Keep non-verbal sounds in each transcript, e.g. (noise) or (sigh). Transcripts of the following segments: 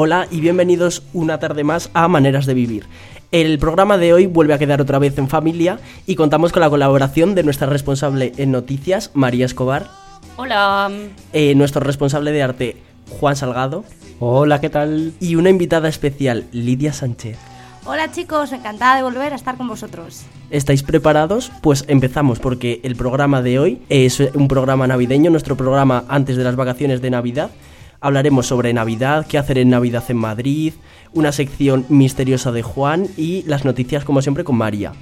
Hola y bienvenidos una tarde más a Maneras de Vivir. El programa de hoy vuelve a quedar otra vez en familia y contamos con la colaboración de nuestra responsable en noticias, María Escobar. Hola. Eh, nuestro responsable de arte, Juan Salgado. Hola, ¿qué tal? Y una invitada especial, Lidia Sánchez. Hola chicos, encantada de volver a estar con vosotros. ¿Estáis preparados? Pues empezamos porque el programa de hoy es un programa navideño, nuestro programa antes de las vacaciones de Navidad. Hablaremos sobre Navidad, qué hacer en Navidad en Madrid, una sección misteriosa de Juan y las noticias como siempre con María.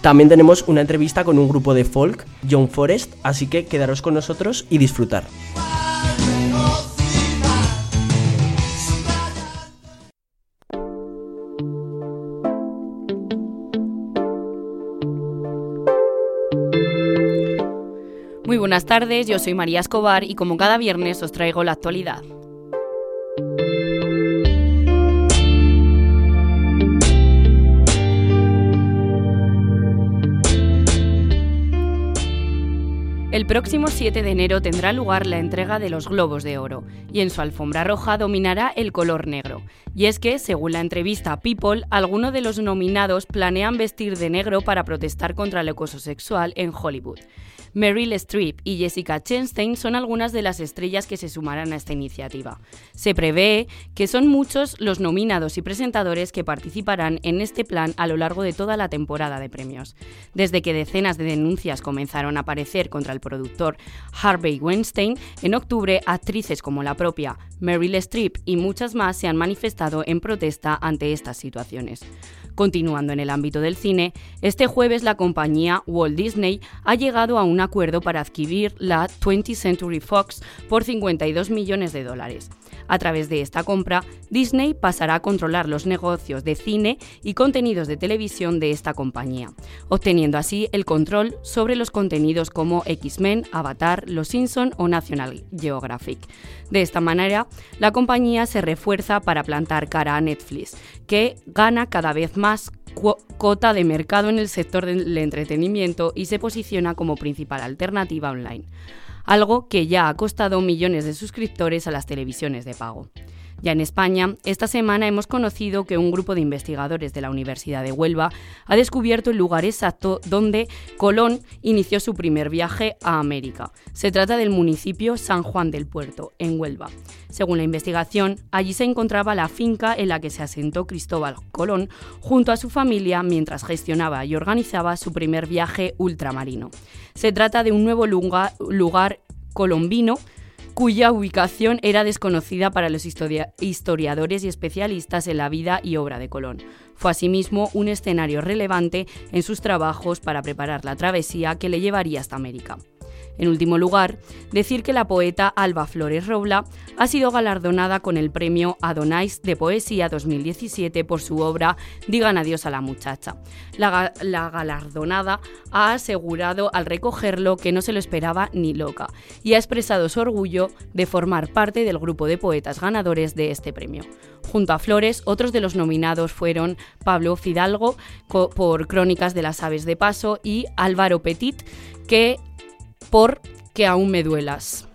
También tenemos una entrevista con un grupo de folk, John Forest, así que quedaros con nosotros y disfrutar. Muy buenas tardes, yo soy María Escobar y como cada viernes os traigo la actualidad. El próximo 7 de enero tendrá lugar la entrega de los Globos de Oro y en su alfombra roja dominará el color negro. Y es que, según la entrevista People, algunos de los nominados planean vestir de negro para protestar contra el acoso sexual en Hollywood. Meryl Streep y Jessica Chastain son algunas de las estrellas que se sumarán a esta iniciativa. Se prevé que son muchos los nominados y presentadores que participarán en este plan a lo largo de toda la temporada de premios. Desde que decenas de denuncias comenzaron a aparecer contra el productor Harvey Weinstein, en octubre actrices como la propia Meryl Streep y muchas más se han manifestado en protesta ante estas situaciones. Continuando en el ámbito del cine, este jueves la compañía Walt Disney ha llegado a un acuerdo para adquirir la 20th Century Fox por 52 millones de dólares. A través de esta compra, Disney pasará a controlar los negocios de cine y contenidos de televisión de esta compañía, obteniendo así el control sobre los contenidos como X-Men, Avatar, Los Simpson o National Geographic. De esta manera, la compañía se refuerza para plantar cara a Netflix, que gana cada vez más cota de mercado en el sector del entretenimiento y se posiciona como principal alternativa online algo que ya ha costado millones de suscriptores a las televisiones de pago. Ya en España, esta semana hemos conocido que un grupo de investigadores de la Universidad de Huelva ha descubierto el lugar exacto donde Colón inició su primer viaje a América. Se trata del municipio San Juan del Puerto, en Huelva. Según la investigación, allí se encontraba la finca en la que se asentó Cristóbal Colón junto a su familia mientras gestionaba y organizaba su primer viaje ultramarino. Se trata de un nuevo lugar, lugar colombino cuya ubicación era desconocida para los historiadores y especialistas en la vida y obra de Colón. Fue asimismo un escenario relevante en sus trabajos para preparar la travesía que le llevaría hasta América. En último lugar, decir que la poeta Alba Flores Robla ha sido galardonada con el premio Adonais de Poesía 2017 por su obra Digan adiós a la muchacha. La, la, galardonada ha asegurado al recogerlo que no se lo esperaba ni loca y ha expresado su orgullo de formar parte del grupo de poetas ganadores de este premio. Junto a Flores, otros de los nominados fueron Pablo Fidalgo por Crónicas de las Aves de Paso y Álvaro Petit, que por que aún me duelas.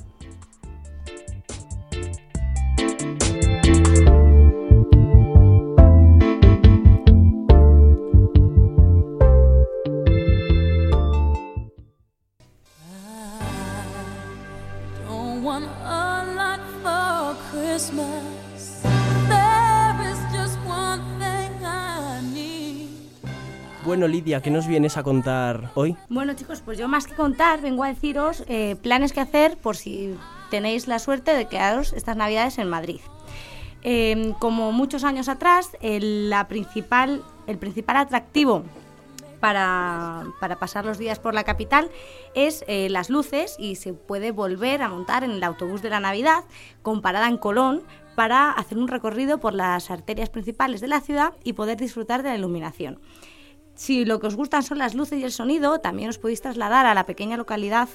Bueno, Lidia, ¿qué nos vienes a contar hoy? Bueno, chicos, pues yo más que contar, vengo a deciros eh, planes que hacer por si tenéis la suerte de quedaros estas Navidades en Madrid. Eh, como muchos años atrás, el, la principal, el principal atractivo para, para, pasar los días por la capital es eh, las luces y se puede volver a montar en el autobús de la Navidad con parada en Colón para hacer un recorrido por las arterias principales de la ciudad y poder disfrutar de la iluminación. Si lo que os gustan son las luces y el sonido, también os podéis trasladar a la pequeña localidad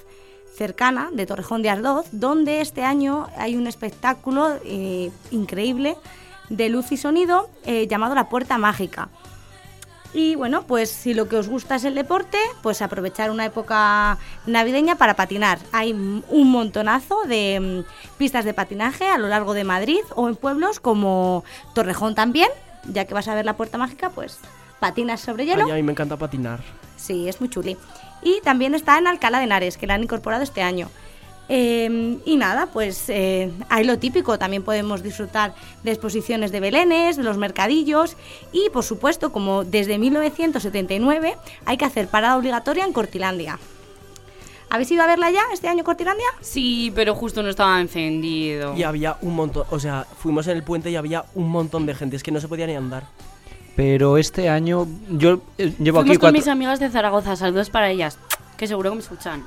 cercana de Torrejón de Ardoz, donde este año hay un espectáculo eh, increíble de luz y sonido eh, llamado La Puerta Mágica. Y bueno, pues si lo que os gusta es el deporte, pues aprovechar una época navideña para patinar. Hay un montonazo de mm, pistas de patinaje a lo largo de Madrid o en pueblos como Torrejón también, ya que vas a ver la puerta mágica, pues patinas sobre hielo. Ay, a mí me encanta patinar. Sí, es muy chuli. Y también está en Alcalá de Henares, que la han incorporado este año. Eh, y nada, pues eh, hay lo típico, también podemos disfrutar de exposiciones de belenes, de los mercadillos y por supuesto, como desde 1979 hay que hacer parada obligatoria en Cortilandia. ¿Habéis ido a verla ya este año Cortilandia? Sí, pero justo no estaba encendido. Y había un montón, o sea, fuimos en el puente y había un montón de gente, es que no se podía ni andar. Pero este año yo eh, llevo Fuimos aquí con cuatro, mis amigas de Zaragoza, saludos para ellas, que seguro que me escuchan.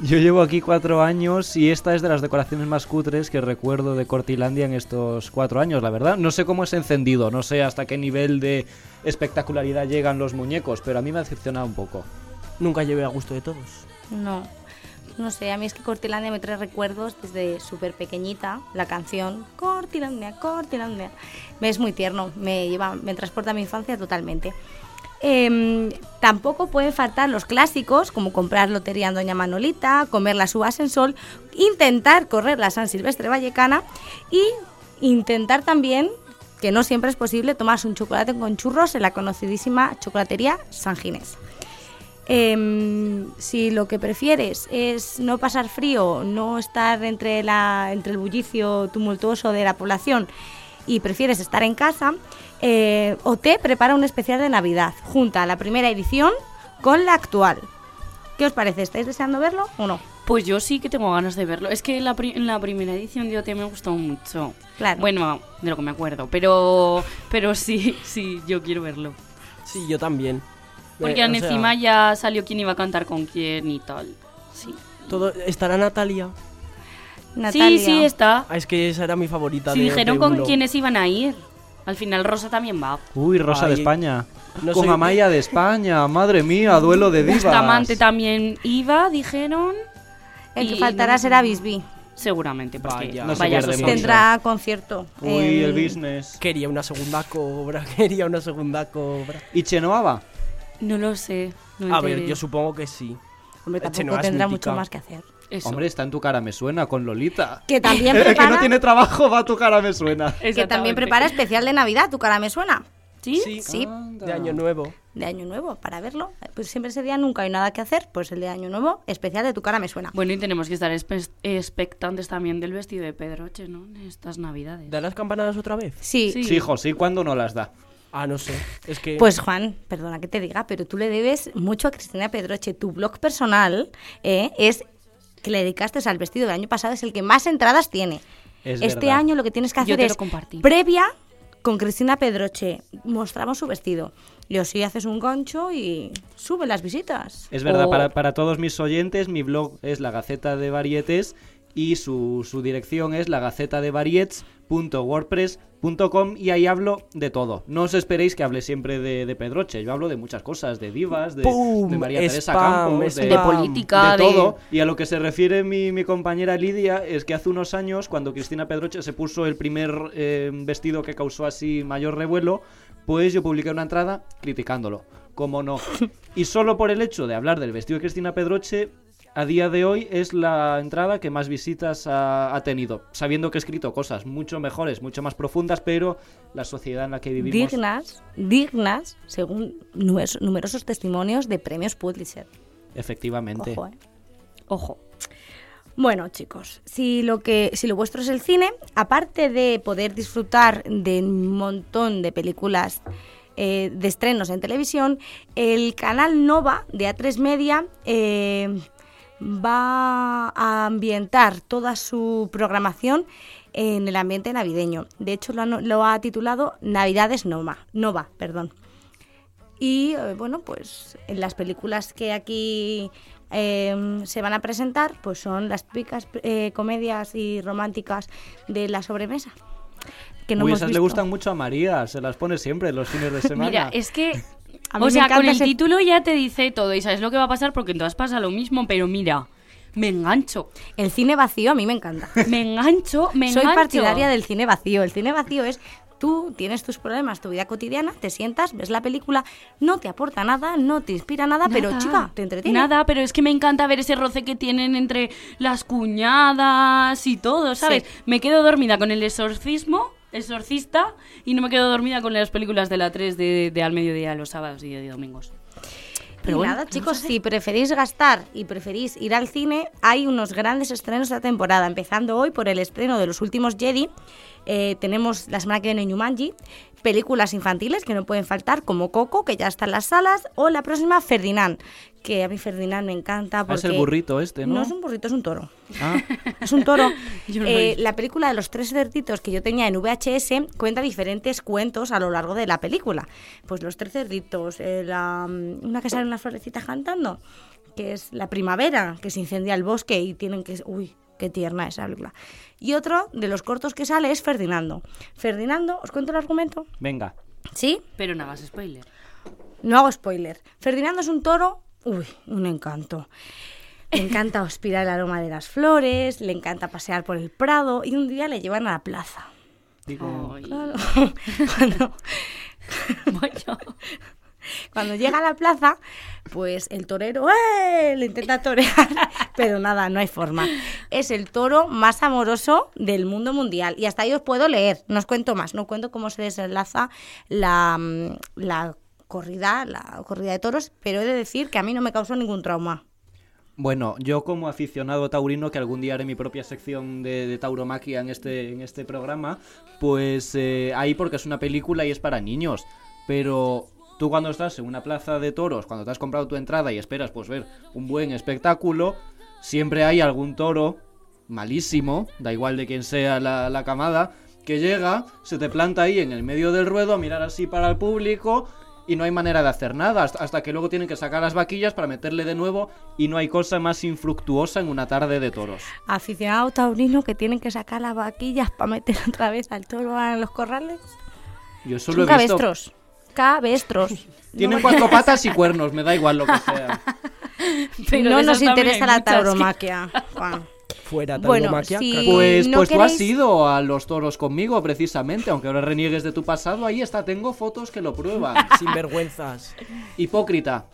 yo llevo aquí cuatro años y esta es de las decoraciones más cutres que recuerdo de Cortilandia en estos cuatro años, la verdad. No sé cómo es encendido, no sé hasta qué nivel de espectacularidad llegan los muñecos, pero a mí me ha decepcionado un poco. Nunca llevé a gusto de todos. No. No sé, a mí es que Cortilandia me trae recuerdos desde súper pequeñita. La canción Cortilandia, Cortilandia. Me es muy tierno, me, lleva, me transporta a mi infancia totalmente. Em, tampoco pueden faltar los clásicos, como comprar lotería en Doña Manolita, comer las uvas en sol, intentar correr la San Silvestre Vallecana y intentar también, que no siempre es posible, tomarse un chocolate con churros en la conocidísima chocolatería San Ginés. Em, si lo que prefieres es no pasar frío, no estar entre, la, entre el bullicio tumultuoso de la población y prefieres estar en casa, eh, OT prepara un especial de Navidad, junta la primera edición con la actual. ¿Qué os parece? ¿Estáis deseando verlo o no? Pues yo sí que tengo ganas de verlo. Es que la, pri- en la primera edición de OT me gustó mucho. Claro. Bueno, de lo que me acuerdo. Pero, pero sí, sí, yo quiero verlo. Sí, yo también. Porque Eh, o sea, encima ya salió quién iba a cantar con quién y tal. Sí. todo estará Natalia. Natalia. Sí, sí, está. Ah, es que esa era mi favorita. Sí, de- dijeron de con Ulo. quiénes iban a ir. Al final Rosa también va. Uy, Rosa de Ay, España. no Con soy- Amaya de España, madre mía, duelo de divas. Bustamante también iba, dijeron. El que faltará no- será Bisbee. Seguramente, porque Vaya. No vaya. Tendrá concierto. Uy, en- el business. Quería una segunda cobra, (laughs) quería una segunda cobra. ¿Y Chenoa No lo sé. no A ver, yo supongo que sí. Hombre, Chenoa tampoco es tendrá mítica. mucho más que hacer. Eso. Hombre, está en tu cara, me suena con Lolita. Que también (laughs) El que prepara, no tiene trabajo va a tu cara, me suena. (laughs) que también prepara especial de Navidad. ¿Tu cara me suena? ¿Sí? Sí. De año nuevo. De Año Nuevo, para verlo. Pues siempre ese día nunca hay nada que hacer. Pues el de Año Nuevo, especial de Tu cara me suena. Bueno, y tenemos que estar expectantes también del vestido de Pedroche, ¿no? En estas navidades. ¿Da las campanadas otra vez? Sí. Sí. Sí, hijo, sí, cuando no las da. Ah, no sé. Es que. Pues Juan, perdona que te diga, pero tú le debes mucho a Cristina Pedroche. Tu blog personal eh, es que le dedicaste al vestido del año pasado, es el que más entradas tiene. Es este verdad. año lo que tienes que Yo hacer es previa con Cristina Pedroche. Mostramos su vestido. Y así haces un gancho y sube las visitas. Es verdad, O- para, para todos mis oyentes, mi blog es la Gaceta de Varietes y su, su dirección es la gaceta de www.wordpress.com y ahí hablo de todo. No os esperéis que hable siempre de, de Pedroche, yo hablo de muchas cosas, de divas, de, de María Teresa Spam, Campos, de, política, de de, todo. Y a lo que se refiere mi, mi compañera Lidia es que hace unos años, cuando Cristina Pedroche se puso el primer eh, vestido que causó así mayor revuelo, pues yo publiqué una entrada criticándolo. Como no. (laughs) Y solo por el hecho de hablar del vestido de Cristina Pedroche, a día de hoy es la entrada que más visitas ha, ha tenido. Sabiendo que he escrito cosas mucho mejores, mucho más profundas, pero la sociedad en la que vivimos. Dignas, dignas, según numerosos testimonios de premios Pulitzer. Efectivamente. Ojo, ¿eh? Ojo. Bueno, chicos, si lo que si lo vuestro es el cine, aparte de poder disfrutar de un montón de películas eh, de estrenos en televisión, el canal Nova de A3 Media eh, va a ambientar toda su programación en el ambiente navideño. De hecho, lo ha, lo ha titulado Navidades Nova, Nova, perdón. Y eh, bueno, pues en las películas que aquí eh, se van a presentar, pues son las típicas eh, comedias y románticas de la sobremesa. Que no Uy, hemos esas le gustan mucho a María, se las pone siempre en los fines de (laughs) semana. Mira, es que. A mí o sea, con el ese- título ya te dice todo y sabes lo que va a pasar porque en todas pasa lo mismo, pero mira, me engancho. El cine vacío a mí me encanta. (laughs) Me engancho, me Soy engancho. partidaria del cine vacío. El cine vacío es Tú tienes tus problemas, tu vida cotidiana, te sientas, ves la película, no te aporta nada, no te inspira nada, pero chica, te entretiene. Nada, pero es que me encanta ver ese roce que tienen entre las cuñadas y todo, ¿sabes? Sí. Me quedo dormida con el exorcismo, exorcista, y no me quedo dormida con las películas de la 3 de, de al mediodía, los sábados y de domingos. Pero y bueno, nada, ¿qué chicos, si preferís gastar y preferís ir al cine, hay unos grandes estrenos esta temporada. Empezando hoy por el estreno de los últimos Jedi. Eh, tenemos la semana que viene Jumanji, películas infantiles que no pueden faltar, como Coco, que ya está en las salas, o la próxima Ferdinand, que a mí Ferdinand me encanta. Ah, Porque es el burrito este, ¿no? No es un burrito, es un toro. Ah, (laughs) Es un toro. (laughs) No Eh, la película de los tres cerditos que yo tenía en VHS cuenta diferentes cuentos a lo largo de la película. Pues los tres cerditos, eh, la- una que sale en las florecitas cantando, que es la primavera, que se incendia el bosque y tienen que... Uy, qué tierna esa película. Y otro de los cortos que sale es Ferdinando. Ferdinando, ¿os cuento el argumento? venga. ¿Sí? Pero no hagas spoiler. No hago spoiler. Ferdinando es un toro, uy, un encanto. Le encanta (laughs) aspirar el aroma de las flores, le encanta pasear por el prado y un día le llevan a la plaza. Digo, Claro. (laughs) (laughs) Vaya. Cuando llega a la plaza, pues el torero ¡eh! le intenta torear, (laughs) pero nada, no hay forma. Es el toro más amoroso del mundo mundial. Y hasta ahí os puedo leer, no os cuento más, no cuento cómo se desenlaza la, mm, la corrida, la corrida de toros, pero he de decir que a mí no me causó ningún trauma. Bueno, yo como aficionado taurino, que algún día haré mi propia sección de, de tauromaquia en este, en este programa, pues eh, ahí porque es una película y es para niños. Pero tú cuando estás en una plaza de toros, cuando te has comprado tu entrada y esperas pues ver un buen espectáculo, siempre hay algún toro malísimo, da igual de quién sea la, la camada, que llega, se te planta ahí en el medio del ruedo a mirar así para el público y no hay manera de hacer nada hasta, que luego tienen que sacar las vaquillas para meterle de nuevo y no hay cosa más infructuosa en una tarde de toros. Aficionado taurino que tienen que sacar las vaquillas para meter otra vez al toro en los corrales. Yo solo Son he visto... cabestros. Cabestros. (laughs) Tienen No- cuatro patas y cuernos, me da igual lo que sea. (laughs) Pero no nos interesa la que- tauromaquia, Juan. (laughs) Fuera Bueno, tauromaquia, crack. Pues, no pues tú has ido a los toros conmigo, precisamente, aunque ahora reniegues de tu pasado, ahí está, tengo fotos que lo prueban. Sin vergüenzas. Hipócrita.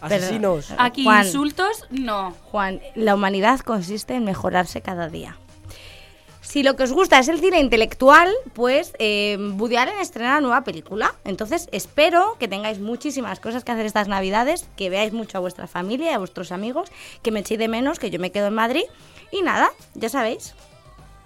Asesinos. Aquí Juan. insultos, no. Juan, la humanidad consiste en mejorarse cada día. Si lo que os gusta es el cine intelectual, pues eh, Woody Allen estrena una nueva película. Entonces espero que tengáis muchísimas cosas que hacer estas navidades, que veáis mucho a vuestra familia y a vuestros amigos, que me echéis de menos, que yo me quedo en Madrid. Y nada, ya sabéis,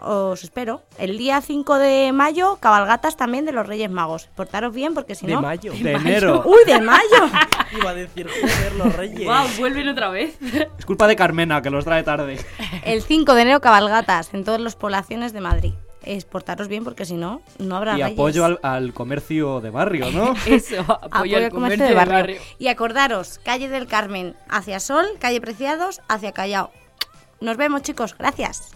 os espero. El día 5 de mayo, cabalgatas también de los Reyes Magos. Portaros bien porque si De no... mayo. De enero. (laughs) ¡Uy, de mayo! (laughs) Iba a decir, joder, los reyes. Wow, vuelven otra vez. (laughs) Es culpa de Carmena, que los trae tarde. El 5 de enero, cabalgatas en todas las poblaciones de Madrid. Es portaros bien porque si no, no habrá Y reyes. apoyo al, al comercio de barrio, ¿no? Eso, apoyo Apoyo al al comercio de barrio. Y acordaros, calle del Carmen hacia Sol, calle Preciados hacia Callao. Nos vemos, chicos. Gracias.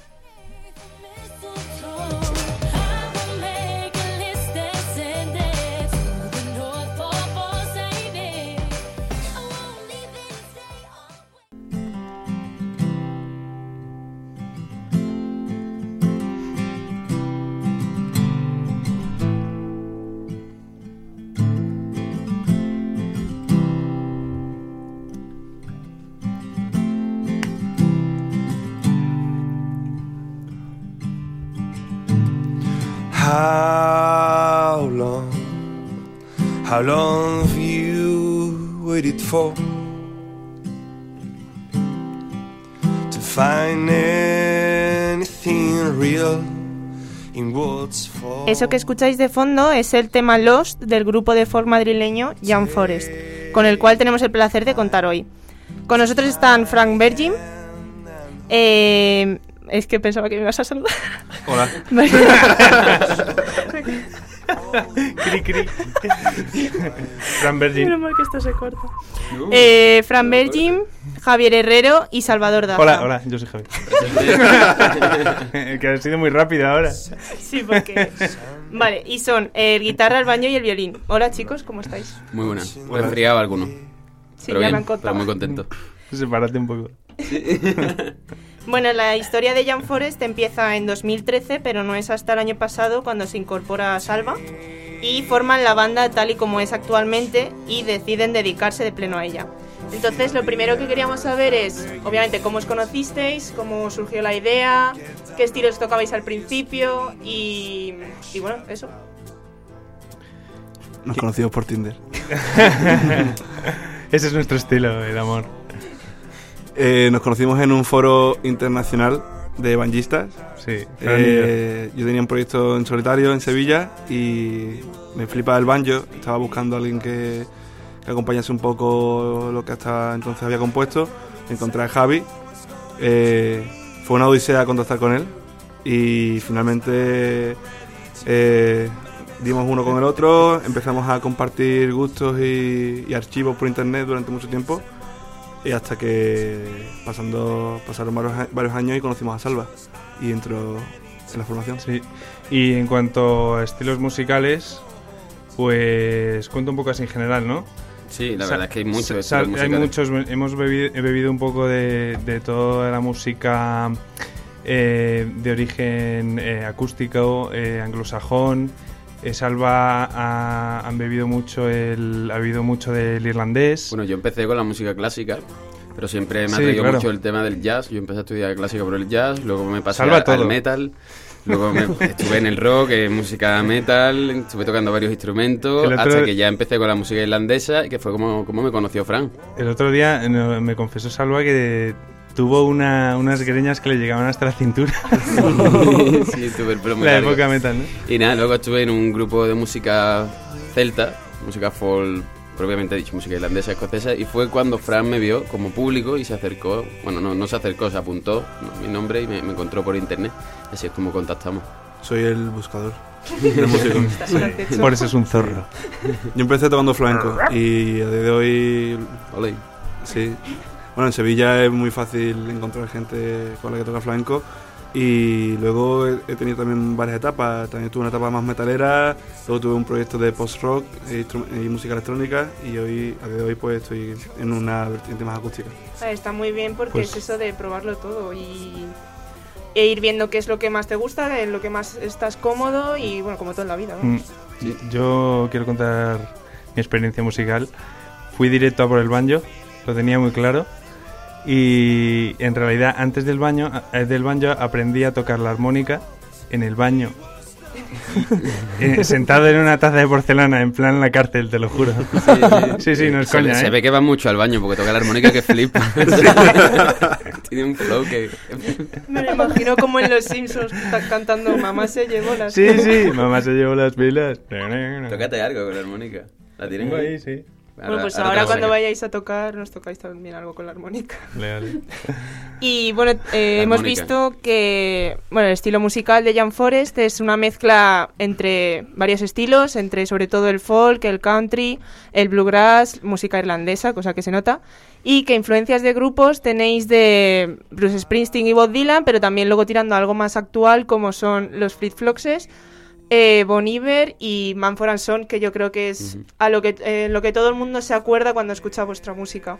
How long, how long have you waited for to find anything real in what's for? Eso que escucháis de fondo es el tema Lost del grupo de folk madrileño Jan Forest, con el cual tenemos el placer de contar hoy. Con nosotros están Frank Bergin. eh, es que pensaba que me ibas a saludar. Hola. (laughs) cri cri. Fran Virgin. Menos mal que esto se corta. Eh, Fran Bergin, Javier Herrero y Salvador Daza. Hola, hola, yo soy Javi. (laughs) que ha sido muy rápido ahora. Sí, porque. Vale, y son el guitarra, el baño y el violín. Hola chicos, ¿cómo estáis? Muy buena. Resfriado alguno. Sí, pero ya bien, me han contado. pero muy contento. Sepárate un poco. Bueno, la historia de Jan Forest empieza en 2013, pero no es hasta el año pasado cuando se incorpora a Salva y forman la banda tal y como es actualmente y deciden dedicarse de pleno a ella. Entonces, lo primero que queríamos saber es, obviamente, cómo os conocisteis, cómo surgió la idea, qué estilos tocabais al principio y, y bueno, eso. Nos conocimos por Tinder. (laughs) Ese es nuestro estilo, el amor. Eh, nos conocimos en un foro internacional de banjistas. Sí. Eh, yo tenía un proyecto en solitario en Sevilla y me flipaba el banjo. Estaba buscando a alguien que, que acompañase un poco lo que hasta entonces había compuesto. Encontré a Javi. Eh, fue una odisea contactar con él y finalmente eh, dimos uno con el otro. Empezamos a compartir gustos y, y archivos por internet durante mucho tiempo. Y hasta que pasando, pasaron varios, a- varios años y conocimos a Salva y entró en la formación. Sí. Y en cuanto a estilos musicales, pues cuento un poco así en general, ¿no? Sí, la Sa- verdad es que hay muchos sa- estilos hay muchos, hemos bebido, he bebido un poco de, de toda la música eh, de origen eh, acústico, eh, anglosajón. Eh, Salva ha, han bebido mucho el, ha bebido mucho del irlandés. Bueno, yo empecé con la música clásica, pero siempre me ha Sí, traído claro. mucho el tema del jazz. Yo empecé a estudiar clásica por el jazz, luego me pasé Salva al, todo. al metal, luego me- (laughs) estuve en el rock, en música metal, estuve tocando varios instrumentos, otro- hasta que ya empecé con la música irlandesa, y que fue como, como me conoció Fran. El otro día me confesó Salva que tuvo una- unas greñas que le llegaban hasta la cintura. (laughs) sí, el pelo muy la largo. época metal, ¿no? Y nada, luego estuve en un grupo de música celta, música folk, propiamente dicho, música irlandesa, escocesa, y fue cuando Fran me vio como público y se acercó, bueno, no, no se acercó, se apuntó ¿no? mi nombre y me, me encontró por internet. Así es como contactamos. Soy el buscador. (laughs) Por eso es un zorro. Yo empecé tocando flamenco y a día de hoy, Ole. sí. Bueno, en Sevilla es muy fácil encontrar gente con la que toca flamenco y luego he, tenido también varias etapas. También tuve una etapa más metalera, luego tuve un proyecto de post-rock e y música electrónica y hoy, a día de hoy, pues estoy en una vertiente más acústica. Está muy bien porque Pues- es eso de probarlo todo y e ir viendo qué es lo que más te gusta, en lo que más estás cómodo y bueno, como todo en la vida. ¿no? Mm, Yo quiero contar mi experiencia musical. Fui directo a por el banjo, lo tenía muy claro. Y en realidad antes del baño, eh, del banjo aprendí a tocar la armónica en el baño. (laughs) Eh, sentado en una taza de porcelana, en plan la cárcel, te lo juro. Sí, sí, no es se, coña, se ¿eh? ve que va mucho al baño porque toca la armónica que flipa. (laughs) (laughs) Tiene un flow que... Me lo imagino como en Los Simpsons ta- cantando Mamá se llevó las... Sí, sí, mamá se llevó las pilas. Tócate algo con la armónica. ¿La tienes Tengo ahí, sí. Bueno, pues ahora la cuando vayáis a tocar nos tocáis también algo con la armónica. Leale. (laughs) Y bueno, eh, hemos visto que bueno, el estilo musical de Jan Forest es una mezcla entre varios estilos, entre sobre todo el folk, el country, el bluegrass, música irlandesa, cosa que se nota, y que influencias de grupos tenéis de Bruce Springsteen y Bob Dylan, pero también luego tirando a algo más actual como son los Fleet Foxes, eh, Bon Iver y Manford and Son, que yo creo que es a lo que, eh, lo que todo el mundo se acuerda cuando escucha vuestra música.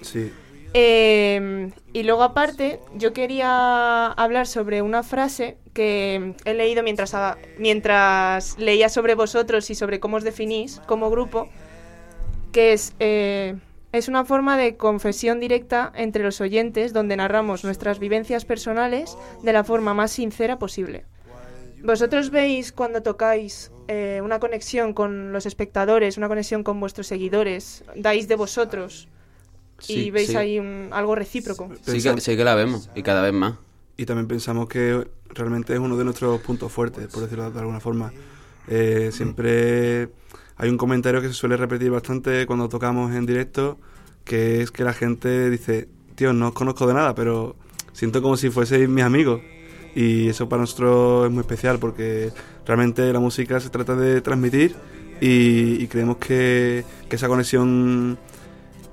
Sí, Eh, y luego aparte, yo quería hablar sobre una frase que he leído mientras, a- mientras leía sobre vosotros y sobre cómo os definís como grupo, que es, eh, es una forma de confesión directa entre los oyentes donde narramos nuestras vivencias personales de la forma más sincera posible. ¿Vosotros veis cuando tocáis eh, una conexión con los espectadores, una conexión con vuestros seguidores? ¿Dais de vosotros? y sí, veis sí. ahí un- algo recíproco. Sí que, Pensamos- sí que la vemos, y cada vez más. y también pensamos que realmente es uno de nuestros puntos fuertes, por decirlo de alguna forma. Eh, siempre hay un comentario que se suele repetir bastante cuando tocamos en directo, que es que la gente dice, tío, no os conozco de nada, pero siento como si fueseis mis amigos. Y eso para nosotros es muy especial porque realmente la música se trata de transmitir y, y creemos que, que esa conexión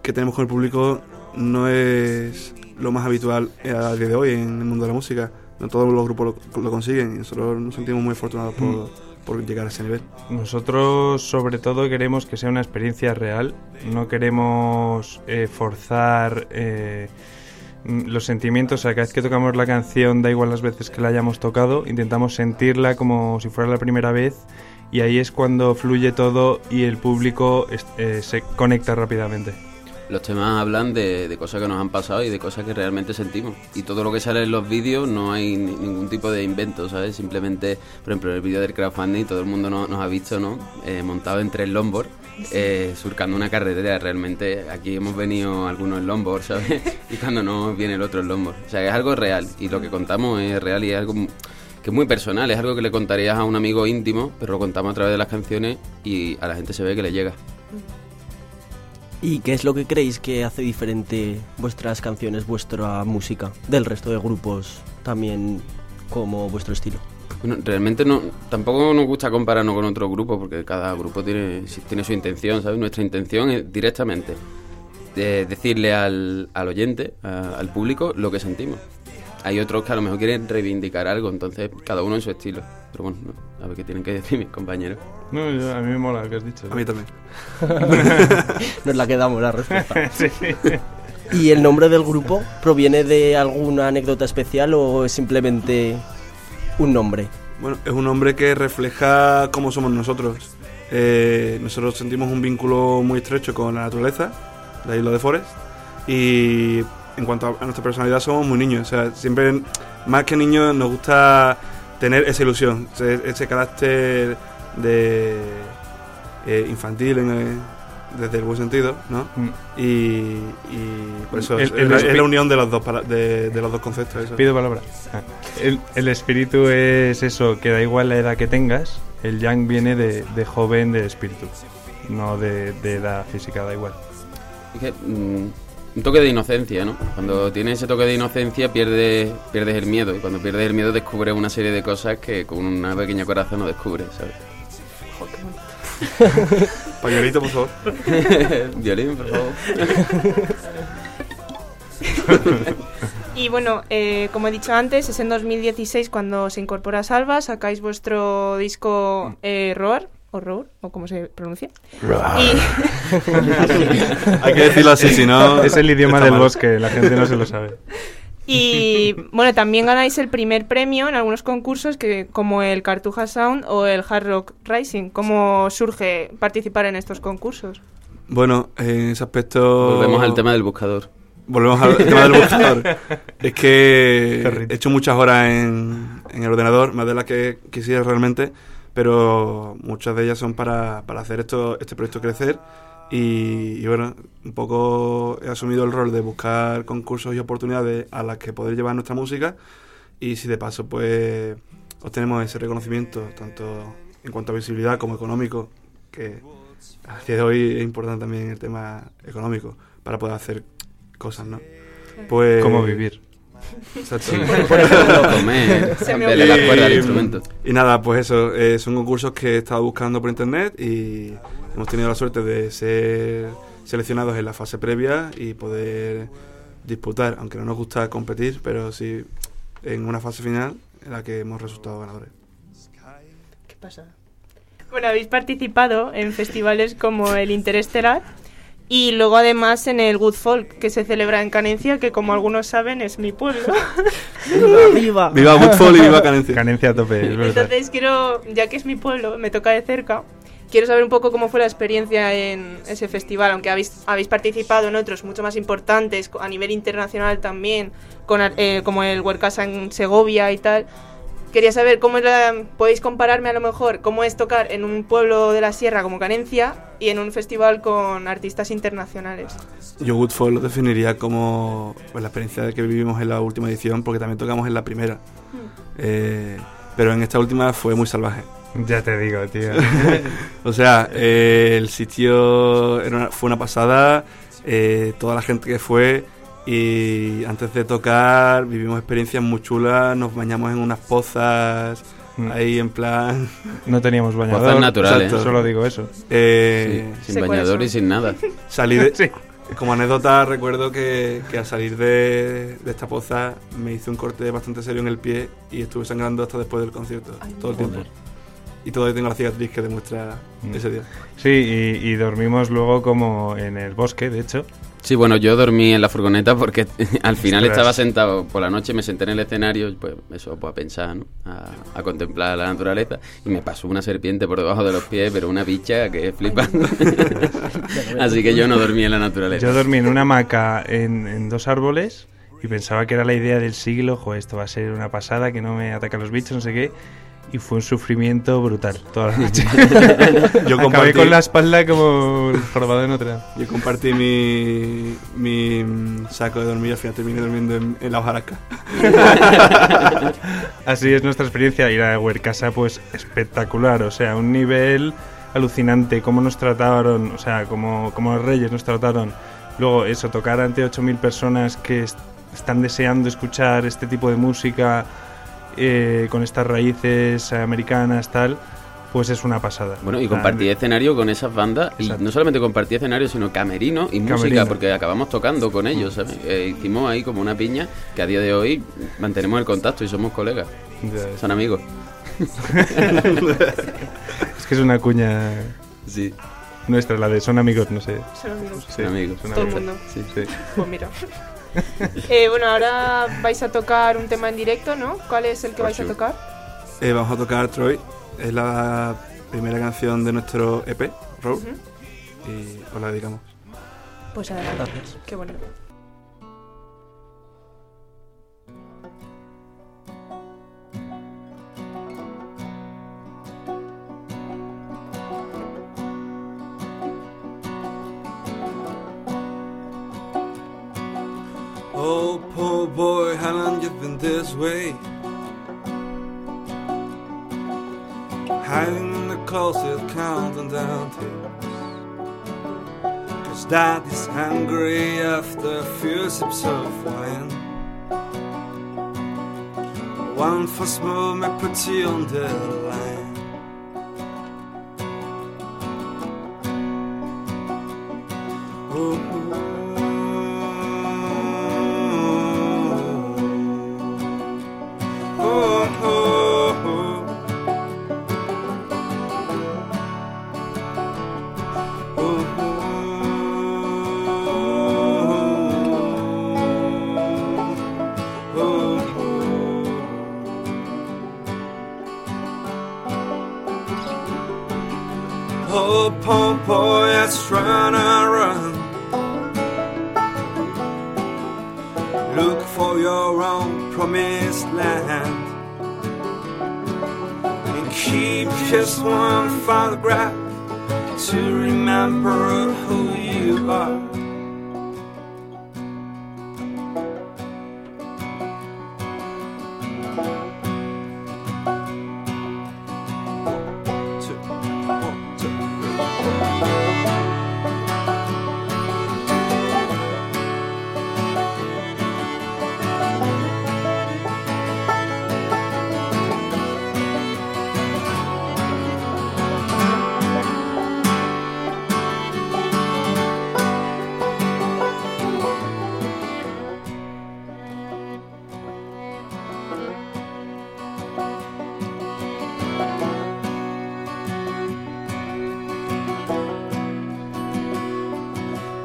que tenemos con el público no es lo más habitual a día de hoy en el mundo de la música. No todos los grupos lo, lo consiguen y nosotros nos sentimos muy afortunados por, por llegar a ese nivel. Nosotros sobre todo queremos que sea una experiencia real, no queremos eh, forzar eh, mm, los sentimientos, o sea, cada vez que tocamos la canción, da igual las veces que la hayamos tocado, intentamos sentirla como si fuera la primera vez y ahí es cuando fluye todo y el público eh, se conecta rápidamente. Los temas hablan de, de cosas que nos han pasado y de cosas que realmente sentimos. Y todo lo que sale en los vídeos no hay ni- ningún tipo de invento, ¿sabes? Simplemente, por ejemplo, el vídeo del crowdfunding todo el mundo no- nos ha visto, ¿no? Eh, montado en tres longboard, eh, surcando una carretera. Realmente aquí hemos venido algunos en longboard, ¿sabes? (laughs) Y cuando no viene el otro en longboard. O sea, es algo real. Y lo que contamos es real y es algo que es muy personal. Es algo que le contarías a un amigo íntimo, pero lo contamos a través de las canciones y a la gente se ve que le llega. ¿Y qué es lo que creéis que hace diferente vuestras canciones, vuestra música, del resto de grupos también como vuestro estilo? Bueno, realmente no, tampoco nos gusta compararnos con otro grupo porque cada grupo tiene, tiene su intención, ¿sabes? Nuestra intención es directamente de decirle al, al oyente, al público, lo que sentimos. Hay otros que a lo mejor quieren reivindicar algo, entonces cada uno en su estilo. Pero bueno, no, a ver qué tienen que decir mis compañeros. No, yo- a mí me mola lo que has dicho. A mí también. (laughs) Nos la quedamos la respuesta. (laughs) Sí. ¿Y el nombre del grupo proviene de alguna anécdota especial o es simplemente un nombre? Bueno, es un hombre que refleja cómo somos nosotros. Eh, nosotros sentimos un vínculo muy estrecho con la naturaleza, la isla de Forest, y en cuanto a, nuestra personalidad somos muy niños. O sea, siempre, más que niños, nos gusta tener esa ilusión, ese, ese carácter de eh, infantil en el- desde el buen sentido, ¿no? Mm. Y, y por eso El- es, el es la- es espi- la unión de los dos, para- de, de los dos conceptos. eso. Pido palabra. Ah. El, el espíritu es eso, que da igual la edad que tengas, el yang viene de, de joven de espíritu, no de, de edad física, da igual. Es que, mm, un toque de inocencia, ¿no? Cuando tienes ese toque de inocencia pierdes, pierdes el miedo y cuando pierdes el miedo descubres una serie de cosas que con una pequeña corazón no descubres, ¿sabes? (laughs) Pañuelito, por favor. (laughs) Violín, por favor. (laughs) Y bueno, eh, como he dicho antes, es en 2016 cuando se incorpora Salva, sacáis vuestro disco eh, Roar, o Roar, o como se pronuncia. (laughs) Hay que decirlo así, si no. Es el idioma del mal. bosque, la gente no se lo sabe. Y, y, bueno, también ganáis el primer premio en algunos concursos que como el Cartuja Sound o el Hard Rock Rising. ¿Cómo surge participar en estos concursos? Bueno, en ese aspecto. Volvemos al tema del buscador. Volvemos al tema del buscador. (laughs) Es que he hecho muchas horas en, en el ordenador, más de las que quisiera realmente, pero muchas de ellas son para, para hacer esto, este proyecto crecer. Y, y bueno, un poco he asumido el rol de buscar concursos y oportunidades a las que poder llevar nuestra música. Y si de paso, pues, obtenemos ese reconocimiento, tanto en cuanto a visibilidad como económico, que a día de hoy es importante también el tema económico para poder hacer cosas, ¿no? Pues Cómo vivir. (laughs) Y nada, pues eso, eh, son concursos que he estado buscando por internet y hemos tenido la suerte de ser seleccionados en la fase previa y poder disputar, aunque no nos gusta competir, pero sí en una fase final en la que hemos resultado ganadores. ¿Qué pasa? Bueno, habéis participado en festivales como el Interestelar y luego además en el Good Folk que se celebra en Canencia, que como algunos saben es mi pueblo. (laughs) ¡Viva! ¡Viva Woodfall y viva Canencia! Canencia a tope, es verdad. Entonces quiero, ya que es mi pueblo, me toca de cerca, quiero saber un poco cómo fue la experiencia en ese festival, aunque habéis, habéis participado en otros mucho más importantes, a nivel internacional también, con, eh, como el Huercasa en Segovia y tal. Quería saber cómo es la- podéis compararme a lo mejor cómo es tocar en un pueblo de la sierra como Canencia y en un festival con artistas internacionales. Yo Woodfall lo definiría como pues, la experiencia que vivimos en la última edición, porque también tocamos en la primera. Eh, pero en esta última fue muy salvaje. Ya te digo, tío. (laughs) O sea, eh, el sitio era una- fue una pasada, eh, toda la gente que fue y antes de tocar vivimos experiencias muy chulas, nos bañamos en unas pozas, Mm. ahí en plan... No teníamos bañador. Pozas naturales. Exacto. Solo digo eso. eh, Sí, sin bañador y sin nada. salí de- (laughs) Sí. Como anécdota recuerdo que, que al salir de, de esta poza me hice un corte bastante serio en el pie y estuve sangrando hasta después del concierto, todo el tiempo. Y todavía tengo la cicatriz que demuestra Mm. ese día. Sí, y, y dormimos luego como en el bosque, de hecho. Sí, bueno, yo dormí en la furgoneta porque (laughs) al final Ostras. estaba sentado, por la noche me senté en el escenario, pues eso, pues a pensar, ¿no? a, a contemplar la naturaleza, y me pasó una serpiente por debajo de los pies, pero una bicha que es flipando. (laughs) Así que yo no dormí en la naturaleza. Yo dormí en una hamaca en, en dos árboles y pensaba que era la idea del siglo, jo, esto va a ser una pasada, que no me atacan los bichos, no sé qué. Y fue un sufrimiento brutal toda la noche. (laughs) Yo Acabé compartí- con la espalda como el jorobado de Notre Dame. Yo compartí mi, mi mm, saco de dormir y al final terminé durmiendo en, en la hojarasca. (laughs) Así es nuestra experiencia. Ir a Huercasa, pues espectacular. O sea, un nivel alucinante. Cómo nos trataron, o sea, como, como reyes nos trataron. Luego, eso, tocar ante 8.000 personas que est- están deseando escuchar este tipo de música eh, con estas raíces americanas, tal, pues es una pasada. Bueno, y Ah, compartí escenario con esas bandas, y no solamente compartí escenario, sino camerino y música, porque acabamos tocando con ellos, ¿sabes? Eh, hicimos ahí como una piña que a día de hoy mantenemos el contacto y somos colegas, Ya, son amigos. (laughs) Es que es una cuña Sí, nuestra, la de son amigos, no sé. Son amigos. Sí, Son amigos. son Todo el mundo. Sí, sí. Pues mira. (laughs) Eh, bueno, ahora vais a tocar un tema en directo, ¿no? ¿Cuál es el que vais a tocar? Eh, vamos a tocar Troy. Es la primera canción de nuestro EP, Road. Y os la dedicamos. Pues adelante. Gracias. Qué bueno. Oh, poor boy, how long you've been this way? Hiding in the closet, counting down tears. Cause daddy's hungry after a few sips of wine. One move may put you on the line. Photograph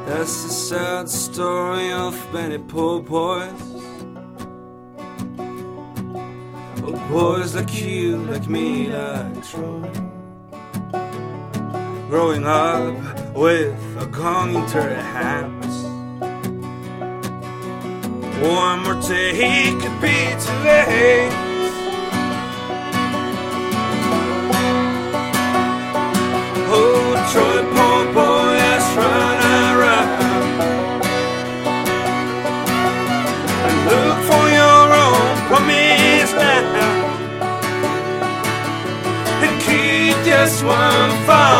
That's the sad story of many poor boys. Oh, boys like you, like me, like Troy. Growing up with a gun in their hands. One more day could be too late. One photograph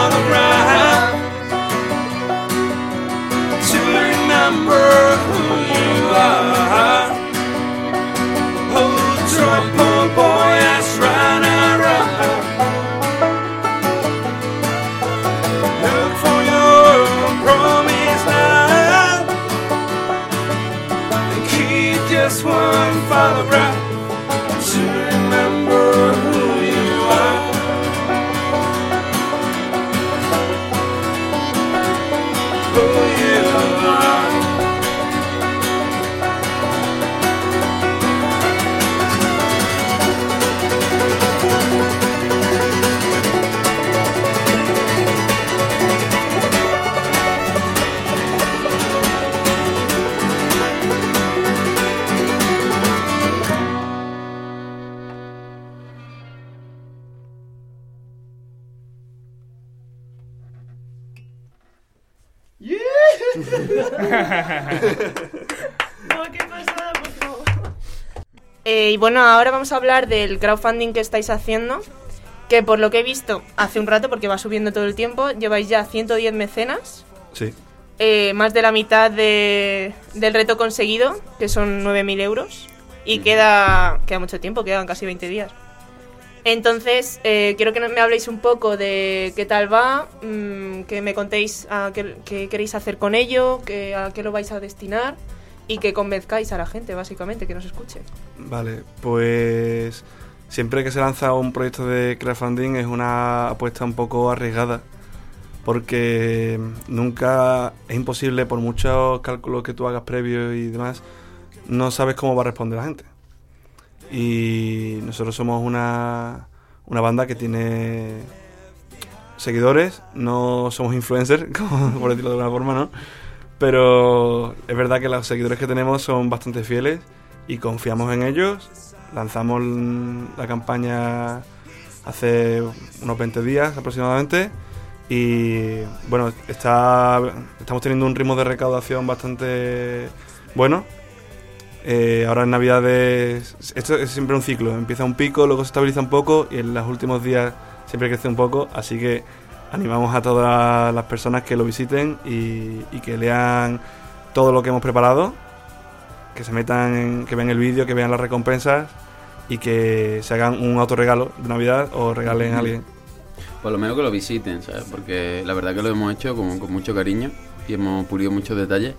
(laughs) qué pasada, por favor. Eh, y bueno, ahora vamos a hablar del crowdfunding que estáis haciendo. Que por lo que he visto hace un rato, porque va subiendo todo el tiempo, lleváis ya 110 mecenas. Sí. eh, más de la mitad de- del reto conseguido, que son 9.000 euros. Y queda, queda mucho tiempo, quedan casi 20 días. Entonces, eh, quiero que me habléis un poco de qué tal va, mm, que me contéis qué queréis hacer con ello, que, a qué lo vais a destinar y que convenzcáis a la gente, básicamente, que nos escuche. Vale, pues siempre que se lanza un proyecto de crowdfunding es una apuesta un poco arriesgada, porque nunca es imposible, por muchos cálculos que tú hagas previos y demás, no sabes cómo va a responder la gente. Y nosotros somos una, una banda que tiene seguidores, no somos influencers, (laughs) por decirlo de alguna forma, ¿no? Pero es verdad que los seguidores que tenemos son bastante fieles y confiamos en ellos. Lanzamos la campaña hace unos 20 días aproximadamente y bueno, está, estamos teniendo un ritmo de recaudación bastante bueno. Eh, ahora en Navidades, esto es siempre un ciclo, empieza un pico, luego se estabiliza un poco y en los últimos días siempre crece un poco, así que animamos a todas las personas que lo visiten y, que lean todo lo que hemos preparado, que se metan, en- que vean el vídeo, que vean las recompensas y que se hagan un autorregalo de Navidad o regalen a alguien. Por lo menos que lo visiten, ¿sabes? Porque la verdad que lo hemos hecho con mucho cariño y hemos pulido muchos detalles.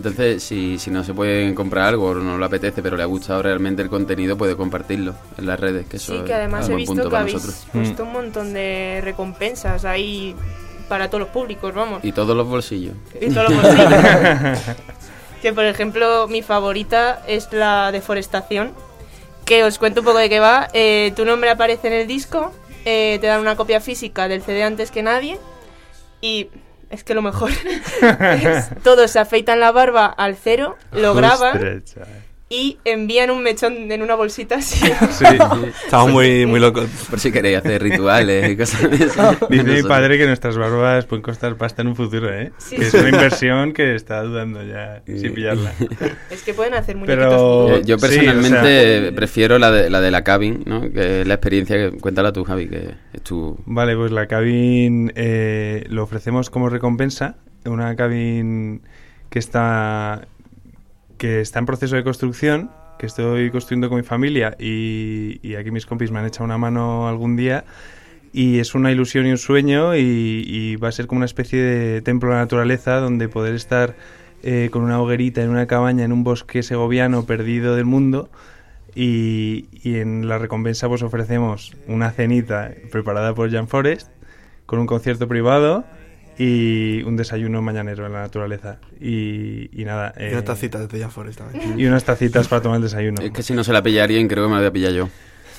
Entonces, si, si no se pueden comprar algo o no le apetece, pero le ha gustado realmente el contenido, puede compartirlo en las redes, que eso Sí, es que además un he visto que habéis nosotros. puesto un montón de recompensas ahí para todos los públicos, vamos. Y todos los bolsillos. Y todos los bolsillos. (laughs) que por ejemplo, mi favorita es la deforestación. Que os cuento un poco de qué va. Eh, tu nombre aparece en el disco, eh, te dan una copia física del CD antes que nadie. Y es que lo mejor (laughs) es todos se afeitan la barba al cero, lo graban. Y envían un mechón en una bolsita así. (laughs) Sí, Estamos muy, muy locos. Por si queréis hacer rituales y cosas de esas. Dice mi padre que nuestras barbas pueden costar pasta en un futuro, ¿eh? Sí. Que es una inversión que está dudando ya sin pillarla. (laughs) es que pueden hacer muñequitos Pero-. Eh, yo Sí, o personalmente sea- prefiero la de, la de la cabin, ¿no? Que es la experiencia que... Cuéntala tú, Javi, que es tu... Vale, pues la cabin eh, lo ofrecemos como recompensa. Una cabin que está que está en proceso de construcción, que estoy construyendo con mi familia y, aquí mis compis me han echado una mano algún día y es una ilusión y un sueño y, va a ser como una especie de templo de la naturaleza donde poder estar eh, con una hoguerita en una cabaña en un bosque segoviano perdido del mundo y, y en la recompensa pues ofrecemos una cenita preparada por Jan Forest con un concierto privado y un desayuno mañanero en la naturaleza y, y nada Y eh, una tacita de Jan Forest también. y unas tacitas para tomar el desayuno Es que si no se la pilla alguien, creo que me la voy a pillar yo.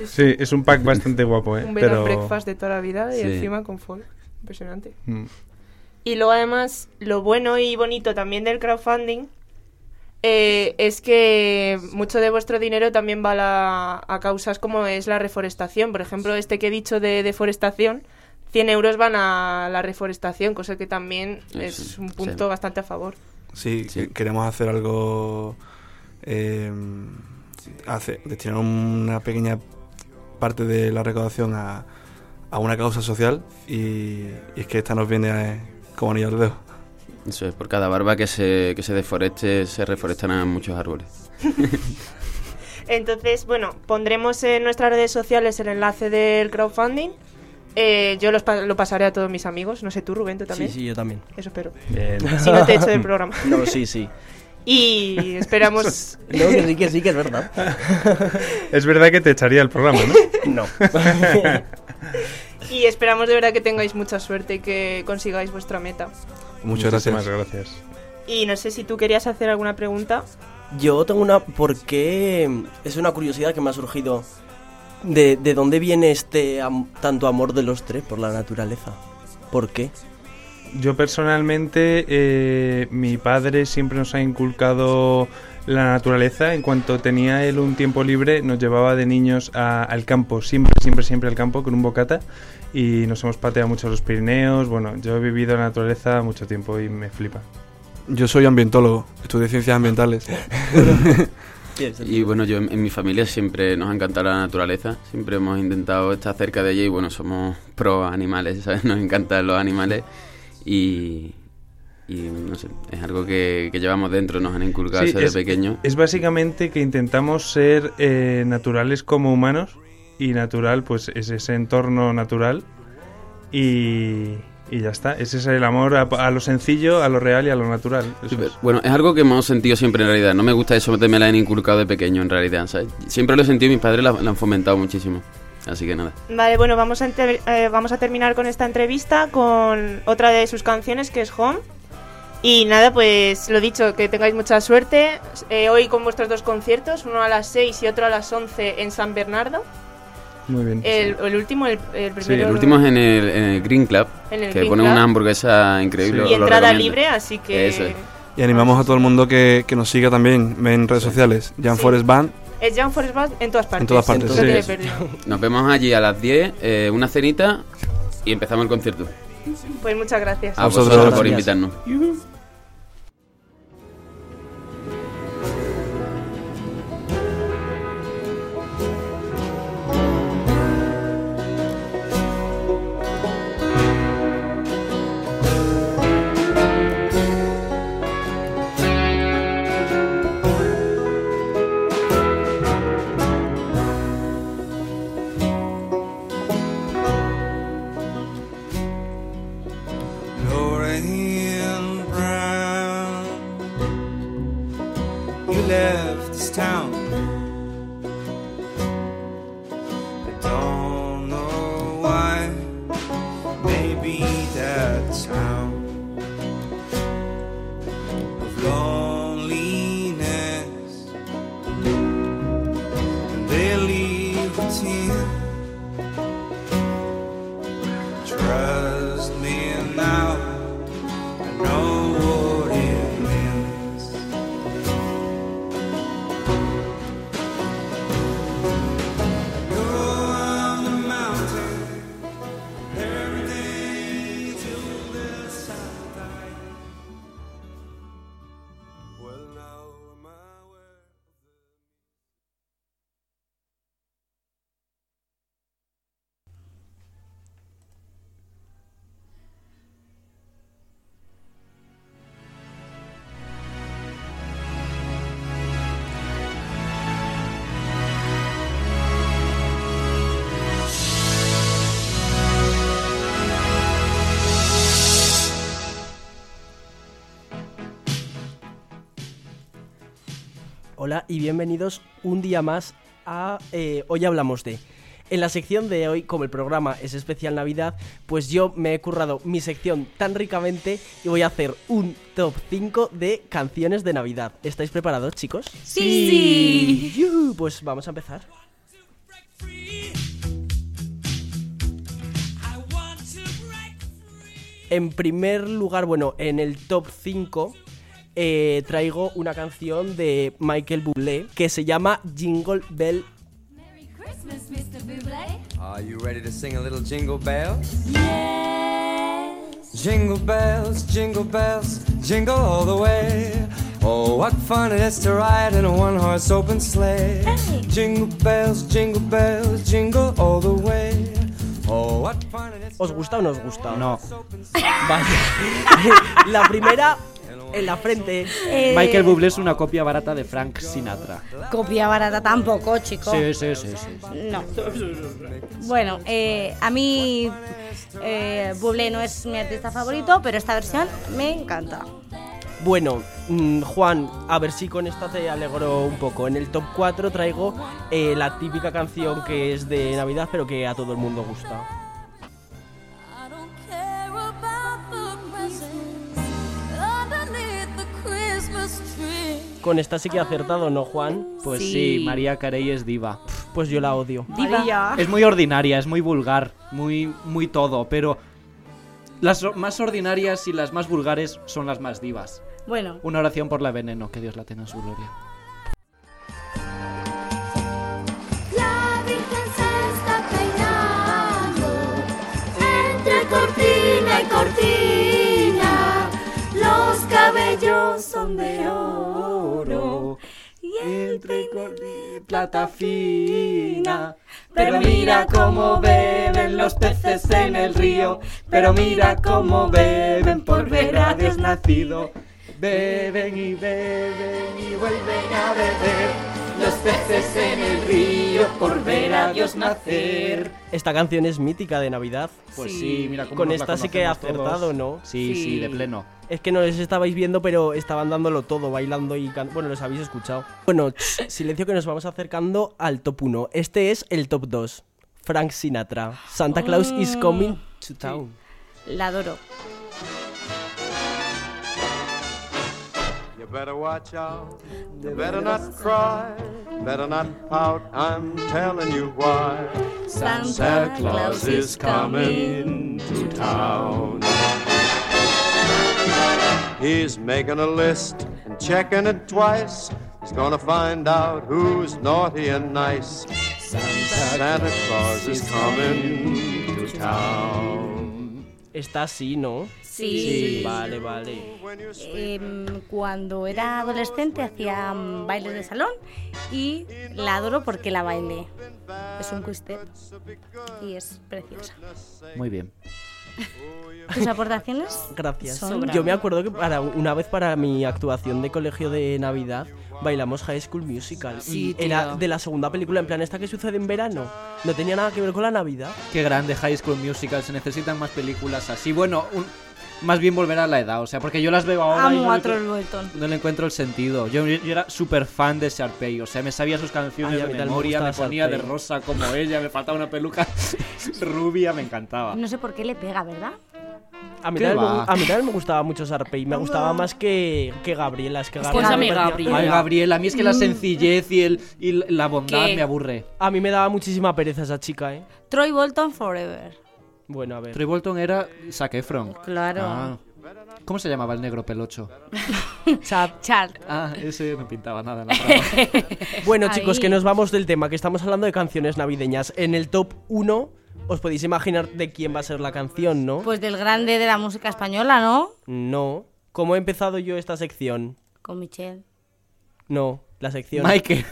sí es un pack bastante guapo eh Un bed and pero breakfast de toda la vida y Sí. encima con folk. Impresionante. Mm. Y luego además, lo bueno y bonito también del crowdfunding eh, es que mucho de vuestro dinero también va a, la- a causas como es la reforestación. Por ejemplo, este que he dicho de deforestación, 100 euros van a la reforestación, cosa que también es un punto sí. bastante a favor. Sí, Sí. que- queremos hacer algo. eh, hace- destinar una pequeña parte de la recaudación a, a una causa social y, y es que esta nos viene eh, como anillo al dedo. Eso es, por cada barba que se, que se deforeste, se reforestarán muchos árboles. (laughs) Entonces, bueno, pondremos en nuestras redes sociales el enlace del crowdfunding. Eh, yo los pa- lo pasaré a todos mis amigos. No sé tú, Rubén, tú Sí, también. sí, yo también. Eso espero. Bien. Si no te echo del programa. (laughs) No, sí, sí. Y esperamos. (laughs) No, que sí, que sí, que es verdad. (laughs) es verdad que te echaría el programa ¿no? No. Y esperamos de verdad que tengáis mucha suerte y que consigáis vuestra meta. Muchas Muchísimas gracias. gracias Y no sé si tú querías hacer alguna pregunta. Yo tengo una... ¿Por qué? Es una curiosidad que me ha surgido. ¿De, de dónde viene este am- tanto amor de los tres por la naturaleza? ¿Por qué? Yo personalmente, eh, mi padre siempre nos ha inculcado la naturaleza. En cuanto tenía él un tiempo libre, nos llevaba de niños a- al campo, siempre, siempre, siempre al campo con un bocata. Y nos hemos pateado mucho los Pirineos. Bueno, yo he vivido la naturaleza mucho tiempo y me flipa. Yo soy ambientólogo, estudié ciencias ambientales. (laughs) Y bueno, yo en, en mi familia siempre nos ha encantado la naturaleza, siempre hemos intentado estar cerca de ella y bueno, somos pro animales, (laughs) ¿sabes? Nos encantan los animales y, y no sé, es algo que, que llevamos dentro, nos han inculcado Sí, desde es, pequeño. es básicamente que intentamos ser eh, naturales como humanos y natural pues es ese entorno natural y, y ya está. Ese es el amor a, a lo sencillo, a lo real y a lo natural. Eso es. Bueno, es algo que hemos sentido siempre en realidad. No me gusta eso me la han inculcado de pequeño en realidad, ¿sabes? Siempre lo he sentido y mis padres la, la han fomentado muchísimo. Así que nada. Vale, bueno, vamos a, enter- eh, vamos a terminar con esta entrevista con otra de sus canciones que es Home. Y nada, pues lo dicho, que tengáis mucha suerte. Eh, hoy con vuestros dos conciertos, uno a las 6 y otro a las 11 en San Bernardo. Muy bien. El, el último, el, el Sí, el último es en el, en el Green Club, En el que Green pone Club. una hamburguesa increíble. y entrada recomiendo. libre, así que. Eso es. Y animamos a todo el mundo que, que nos siga también en redes sociales. Jan Sí. Forest Band. Es Jan Forest Band en todas partes. En todas partes, sí. Nos vemos allí a las 10, eh, una cenita y empezamos el concierto. Pues muchas gracias. A Vosotros, vosotros por gracias. invitarnos. Hola y bienvenidos un día más a eh, Hoy Hablamos de. En la sección de hoy, como el programa es especial Navidad, pues yo me he currado mi sección tan ricamente y voy a hacer un top 5 de canciones de Navidad. ¿Estáis preparados, chicos? Sí. Yuhu, Pues vamos a empezar. En primer lugar, bueno, en el top 5 eh, traigo una canción de Michael Bublé que se llama Jingle Bell. Christmas, Mr. Bublé. Are you ready to sing a little jingle bells? Jingle bells, jingle bells, jingle all the way. Oh, what fun it is to ride in a one horse open sleigh. Jingle bells, jingle bells, jingle all the way. Oh, what fun it is. ¿Os gusta o no os gusta? No. Vale. (laughs) la primera en la frente. Eh, Michael Bublé es una copia barata de Frank Sinatra. Copia barata tampoco, chico. Sí, sí, sí, sí. No. Bueno, eh, a mí eh, Bublé no es mi artista favorito, pero esta versión me encanta. Bueno, mm, Juan, a ver si con esta te alegro un poco. En el top 4 traigo eh, la típica canción que es de Navidad, pero que a todo el mundo gusta. Con esta sí que he acertado, ¿no, Juan? Pues sí, Sí. María Carey es diva. Pues yo la odio. Diva. Es muy ordinaria, es muy vulgar, muy, muy todo, pero las o- más ordinarias y las más vulgares son las más divas. Bueno, Una oración por la veneno, que Dios la tenga en su gloria. La Virgen se está peinando entre cortina y cortina. Los cabellos son de oro plata fina. Pero mira cómo beben los peces en el río, pero mira cómo beben por ver a Dios nacido. Beben y beben y vuelven a beber los peces en el río por ver a Dios nacer. Esta canción es mítica de Navidad. Pues sí, mira cómo Con nos la esta sí que todos. acertado, ¿no? Sí, sí, de pleno. Es que no les estabais viendo, pero estaban dándolo todo, bailando y can- Bueno, los habéis escuchado. Bueno, (laughs) silencio que nos vamos acercando al top 1. Este es el top 2. Frank Sinatra. Santa Claus is coming to town. La adoro. Better watch out. You better not cry. Better not pout. I'm telling you why. Santa Claus is coming to town. He's making a list and checking it twice. He's gonna find out who's naughty and nice. Santa Claus is coming to town. Está así, ¿no? Sí. Vale, vale. Em, cuando era adolescente hacía mm, bailes de salón y la adoro porque la bailé. Es un quick y es preciosa. Muy bien. ¿Tus aportaciones? Gracias. Son- Yo me acuerdo que para una vez para mi actuación de colegio de Navidad bailamos High School Musical. Sí, y era de la segunda película, en plan, esta que sucede en verano. No tenía nada que ver con la Navidad. Qué grande High School Musical. Se necesitan más películas así. Bueno, un- más bien volver a la edad. O sea, porque yo las veo ahora. y Amo no a le-. No le encuentro el sentido. Yo, yo era súper fan de Sharpay. O sea, me sabía sus canciones Ay, de me memoria. Me, ponía de rosa como ella. Me faltaba una peluca (laughs) rubia. Me encantaba. No sé por qué le pega, ¿verdad? A mí, ¿Qué también me, a mí también me gustaba mucho Sarpey. Me gustaba más que, que Gabriela. Es que Pues Gabriela a mí Gabriela. Ay, fea. Gabriel, a mí es que la Mm. sencillez y, el, y la bondad ¿Qué? me aburre. A mí me daba muchísima pereza esa chica, ¿eh? Troy Bolton Forever. Bueno, a ver. Troy Bolton era Zac Efron. Claro. Ah. ¿Cómo se llamaba el negro pelocho? (laughs) Chad. Chad. Ah, ese no pintaba nada en la. (laughs) Bueno, Ahí. chicos, que nos vamos del tema, que estamos hablando de canciones navideñas. En el top 1, os podéis imaginar de quién va a ser la canción, ¿no? Pues del grande de la música española, ¿no? No. ¿Cómo he empezado yo esta sección? Con Michelle. No, la sección. Mike.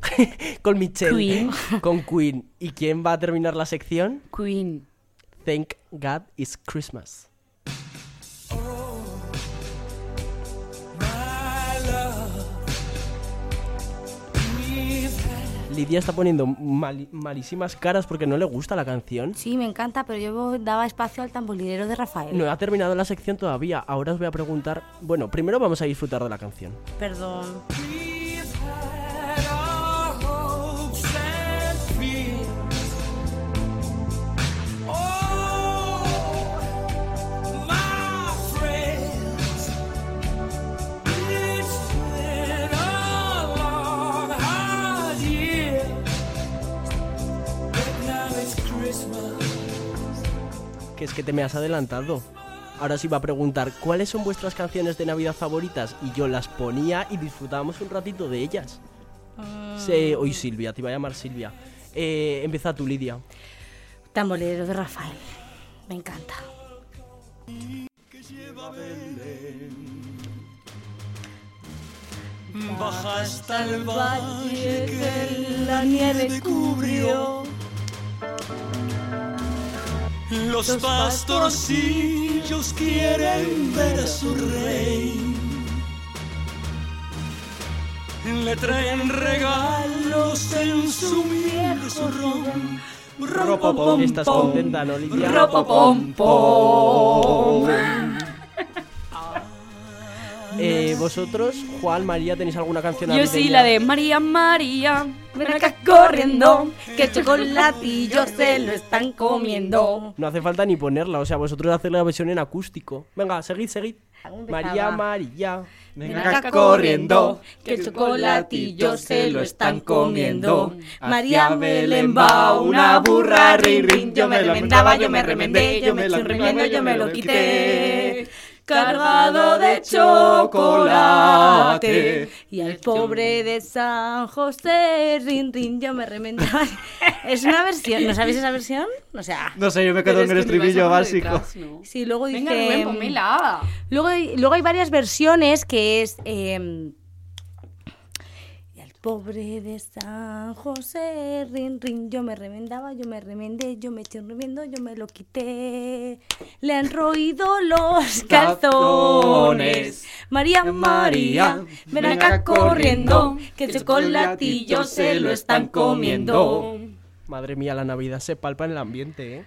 (laughs) Con Michelle. Queen. (laughs) Con Queen. ¿Y quién va a terminar la sección? Queen. Thank God it's Christmas. Lidia está poniendo malísimas caras porque no le gusta la canción. Sí, me encanta, pero yo daba espacio al tamborilero de Rafael. No ha terminado la sección todavía. Ahora os voy a preguntar. Bueno, primero vamos a disfrutar de la canción. Perdón. Que es que te me has adelantado. Ahora sí va a preguntar cuáles son vuestras canciones de Navidad favoritas y yo las ponía y disfrutábamos un ratito de ellas. Sí, hoy Silvia, te iba a llamar Silvia. Eh, empieza tú, Lidia. Tamborilero de Rafael. Me encanta. Baja hasta el valle que la nieve cubrió. Los pastorcillos quieren ver a su rey. Le traen regalos en su viejo ron. Ropopom, Estás contenta, ¿no, Lidia? ropopom, pom. Eh, ¿Vosotros, Juan, María, tenéis alguna canción Yo sí, la de María María. Ven acá corriendo, que el chocolatillo se lo están comiendo. No hace falta ni ponerla, o sea, vosotros haced la versión en acústico. Venga, seguid, seguid. María, María. Ven acá corriendo, que el chocolatillo se lo están comiendo. María Belén va una burra, rin, rin. Yo me remendaba, yo me remendé, yo me eché un remiendo, yo me lo quité. Cargado de chocolate. Y al pobre de San José, rin, rin, yo me remendaba. es una versión, ¿no sabéis esa versión? O sea, No sé, yo me quedo en el estribillo básico. sí, luego dice... Venga, Rubén, pónmela. Luego hay, luego hay varias versiones que es... eh, al pobre de San José, rin, rin, yo me remendaba, yo me remendé, yo me eché un remiendo, yo me lo quité. Le han roído los calzones. María, María, ven acá corriendo, que el chocolatillo se lo están comiendo. Madre mía, la Navidad se palpa en el ambiente, ¿eh?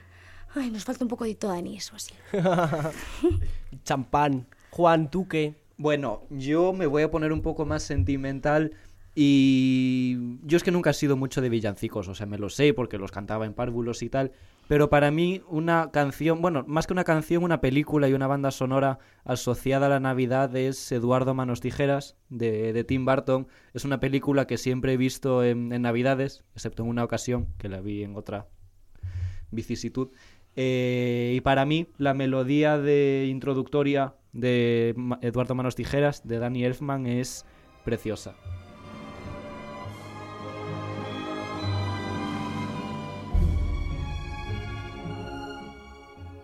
Ay, nos falta un poco de todo anís o así. (laughs) Champán. Juan, ¿tú qué? Bueno, yo me voy a poner un poco más sentimental y yo es que nunca he sido mucho de villancicos, o sea, me lo sé porque los cantaba en párvulos y tal, pero para mí una canción, bueno, más que una canción, una película y una banda sonora asociada a la Navidad es Eduardo Manos Tijeras de, de Tim Burton. Es una película que siempre he visto en, en Navidades, excepto en una ocasión que la vi en otra vicisitud. Eh, y para mí, la melodía de introductoria de Eduardo Manos Tijeras, de Danny Elfman, es preciosa.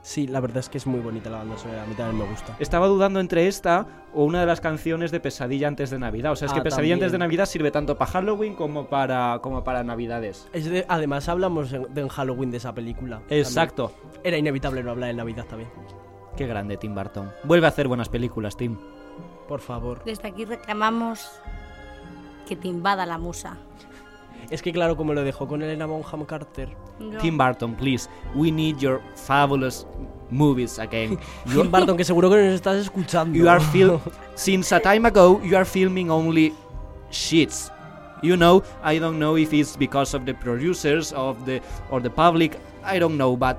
Sí, la verdad es que es muy bonita la banda sonora, a mí también me gusta. Estaba dudando entre esta o una de las canciones de Pesadilla antes de Navidad. O sea, es que Ah, Pesadilla antes de. Navidad sirve tanto para Halloween como para, como para Navidades. Es de- además, hablamos en, de en Halloween de esa película. Exacto. También. Era inevitable no hablar en Navidad también. Qué grande Tim Burton. Vuelve a hacer buenas películas, Tim. Por favor. Desde aquí reclamamos que te invada la musa. Es que claro, como lo dejó con Elena Bonham Carter. No. Tim Burton, please. We need your fabulous movies again. You, (laughs) Tim Burton, que seguro que nos estás escuchando. you are fil- (laughs) since a time ago you are filming only shits. You know, I don't know if it's because of the producers of the or the public. I don't know, but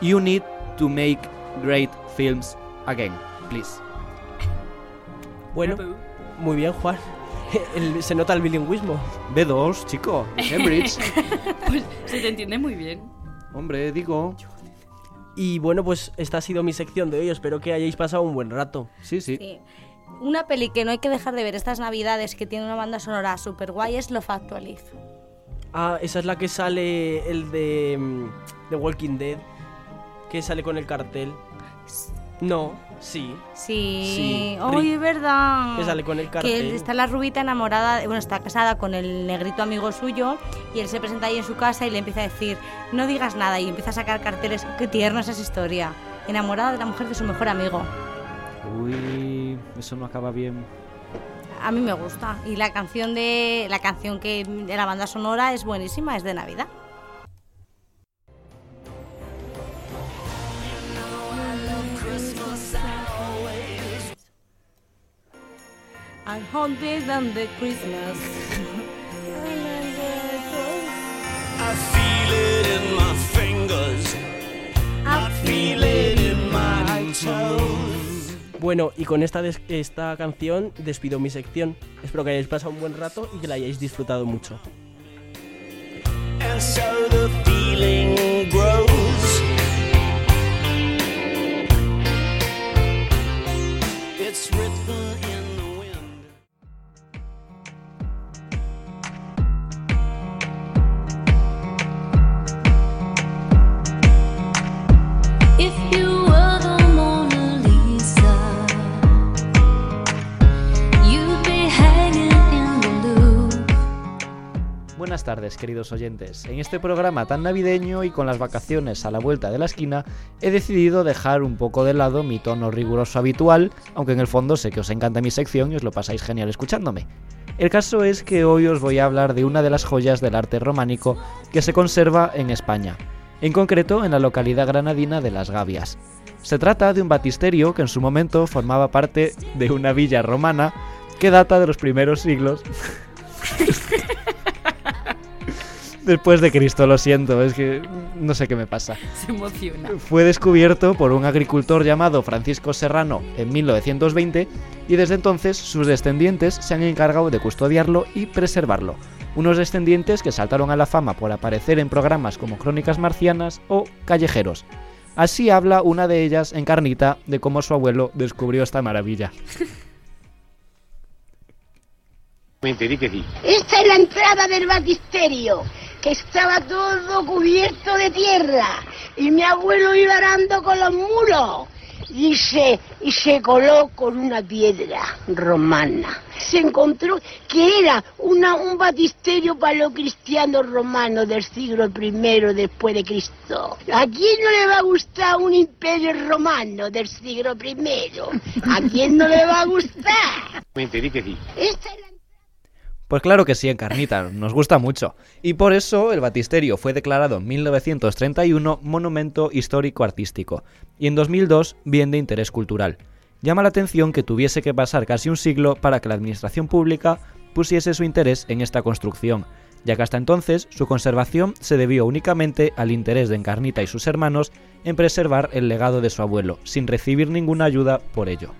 you need to make great films again, please. Bueno, muy bien, Juan. El- se nota el bilingüismo. B2, chico, Cambridge. (laughs) Pues se te entiende muy bien. Hombre, digo. Y bueno, pues esta ha sido mi sección de hoy. Espero que hayáis pasado un buen rato. Sí, sí. Sí. Una peli que no hay que dejar de ver estas navidades que tiene una banda sonora super guay es Love Actually. Ah, esa es la que sale el de mm, The Walking Dead. Que sale con el cartel. No, sí. Sí, Sí. ¡ay, Ri- es verdad! Que sale con el Que cartel. está la rubita enamorada, bueno, está casada con el negrito amigo suyo y él se presenta ahí en su casa y le empieza a decir, no digas nada y empieza a sacar carteles, qué tierna es esa historia, enamorada de la mujer de su mejor amigo. Uy, eso no acaba bien. A mí me gusta y la canción de la canción que de la banda sonora es buenísima, es de Navidad. I'm haunted on the Christmas. I feel it in my fingers. I feel it in my toes. Bueno, y con esta, des- esta canción despido mi sección. Espero que hayáis pasado un buen rato y que la hayáis disfrutado mucho. And so the feeling grows. It's Buenas tardes, queridos oyentes. En este programa tan navideño y con las vacaciones a la vuelta de la esquina, he decidido dejar un poco de lado mi tono riguroso habitual, aunque en el fondo sé que os encanta mi sección y os lo pasáis genial escuchándome. El caso es que hoy os voy a hablar de una de las joyas del arte románico que se conserva en España, en concreto en la localidad granadina de Las Gavias. Se trata de un batisterio que en su momento formaba parte de una villa romana que data de los primeros siglos (laughs) después de Cristo, lo siento, es que no sé qué me pasa. Se emociona. Fue descubierto por un agricultor llamado Francisco Serrano en 1920 y desde entonces sus descendientes se han encargado de custodiarlo y preservarlo. Unos descendientes que saltaron a la fama por aparecer en programas como Crónicas Marcianas o Callejeros. Así habla una de ellas, Encarnita, de cómo su abuelo descubrió esta maravilla. (laughs) Esta es la entrada del batisterio, que estaba todo cubierto de tierra y mi abuelo iba arando con los muros y se, y se coló con una piedra romana. Se encontró que era una, un batisterio para los cristianos romanos del siglo I después de Cristo. ¿A quién no le va a gustar un imperio romano del siglo I? ¿A quién no le va a gustar? (laughs) Esta es la Pues claro que sí, Encarnita, nos gusta mucho. Y por eso el batisterio fue declarado en 1931 Monumento Histórico Artístico y en 2002 Bien de Interés Cultural. Llama la atención que tuviese que pasar casi un siglo para que la administración pública pusiese su interés en esta construcción, ya que hasta entonces su conservación se debió únicamente al interés de Encarnita y sus hermanos en preservar el legado de su abuelo, sin recibir ninguna ayuda por ello.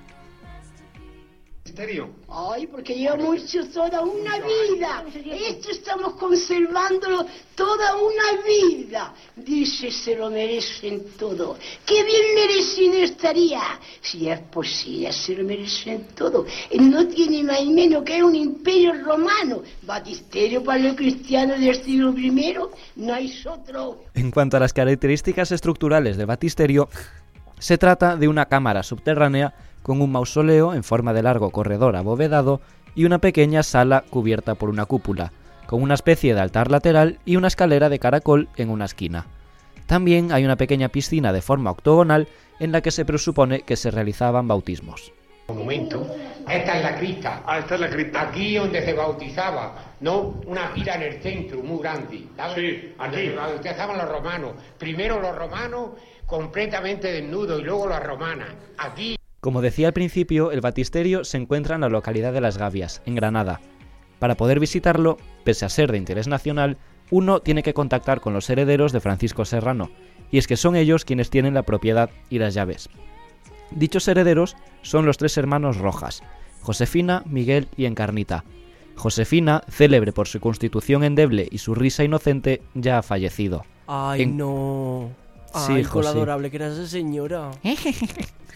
Ay, porque llevamos hecho toda una vida. Esto estamos conservándolo toda una vida. Dice, se lo merecen todo. Qué bien merecido estaría. Si es posible, se lo merecen todo. No tiene más y menos que un imperio romano. Batisterio para los cristianos del siglo I. No hay otro. En cuanto a las características estructurales del batisterio, se trata de una cámara subterránea con un mausoleo en forma de largo corredor abovedado y una pequeña sala cubierta por una cúpula, con una especie de altar lateral y una escalera de caracol en una esquina. También hay una pequeña piscina de forma octogonal en la que se presupone que se realizaban bautismos. monumento. Esta es la cripta. Ah, esta es la cripta. Aquí donde se bautizaba, ¿no? Una pila en el centro, muy grande. ¿sabes? Sí, Donde aquí. se bautizaban los romanos. Primero los romanos completamente desnudos y luego las romanas. Aquí. Como decía al principio, el batisterio se encuentra en la localidad de Las Gavias, en Granada. Para poder visitarlo, pese a ser de interés nacional, uno tiene que contactar con los herederos de Francisco Serrano, y es que son ellos quienes tienen la propiedad y las llaves. Dichos herederos son los tres hermanos Rojas, Josefina, Miguel y Encarnita. Josefina, célebre por su constitución endeble y su risa inocente, ya ha fallecido. Ay, En- no. Sí, Ay, con adorable que era esa señora. (laughs)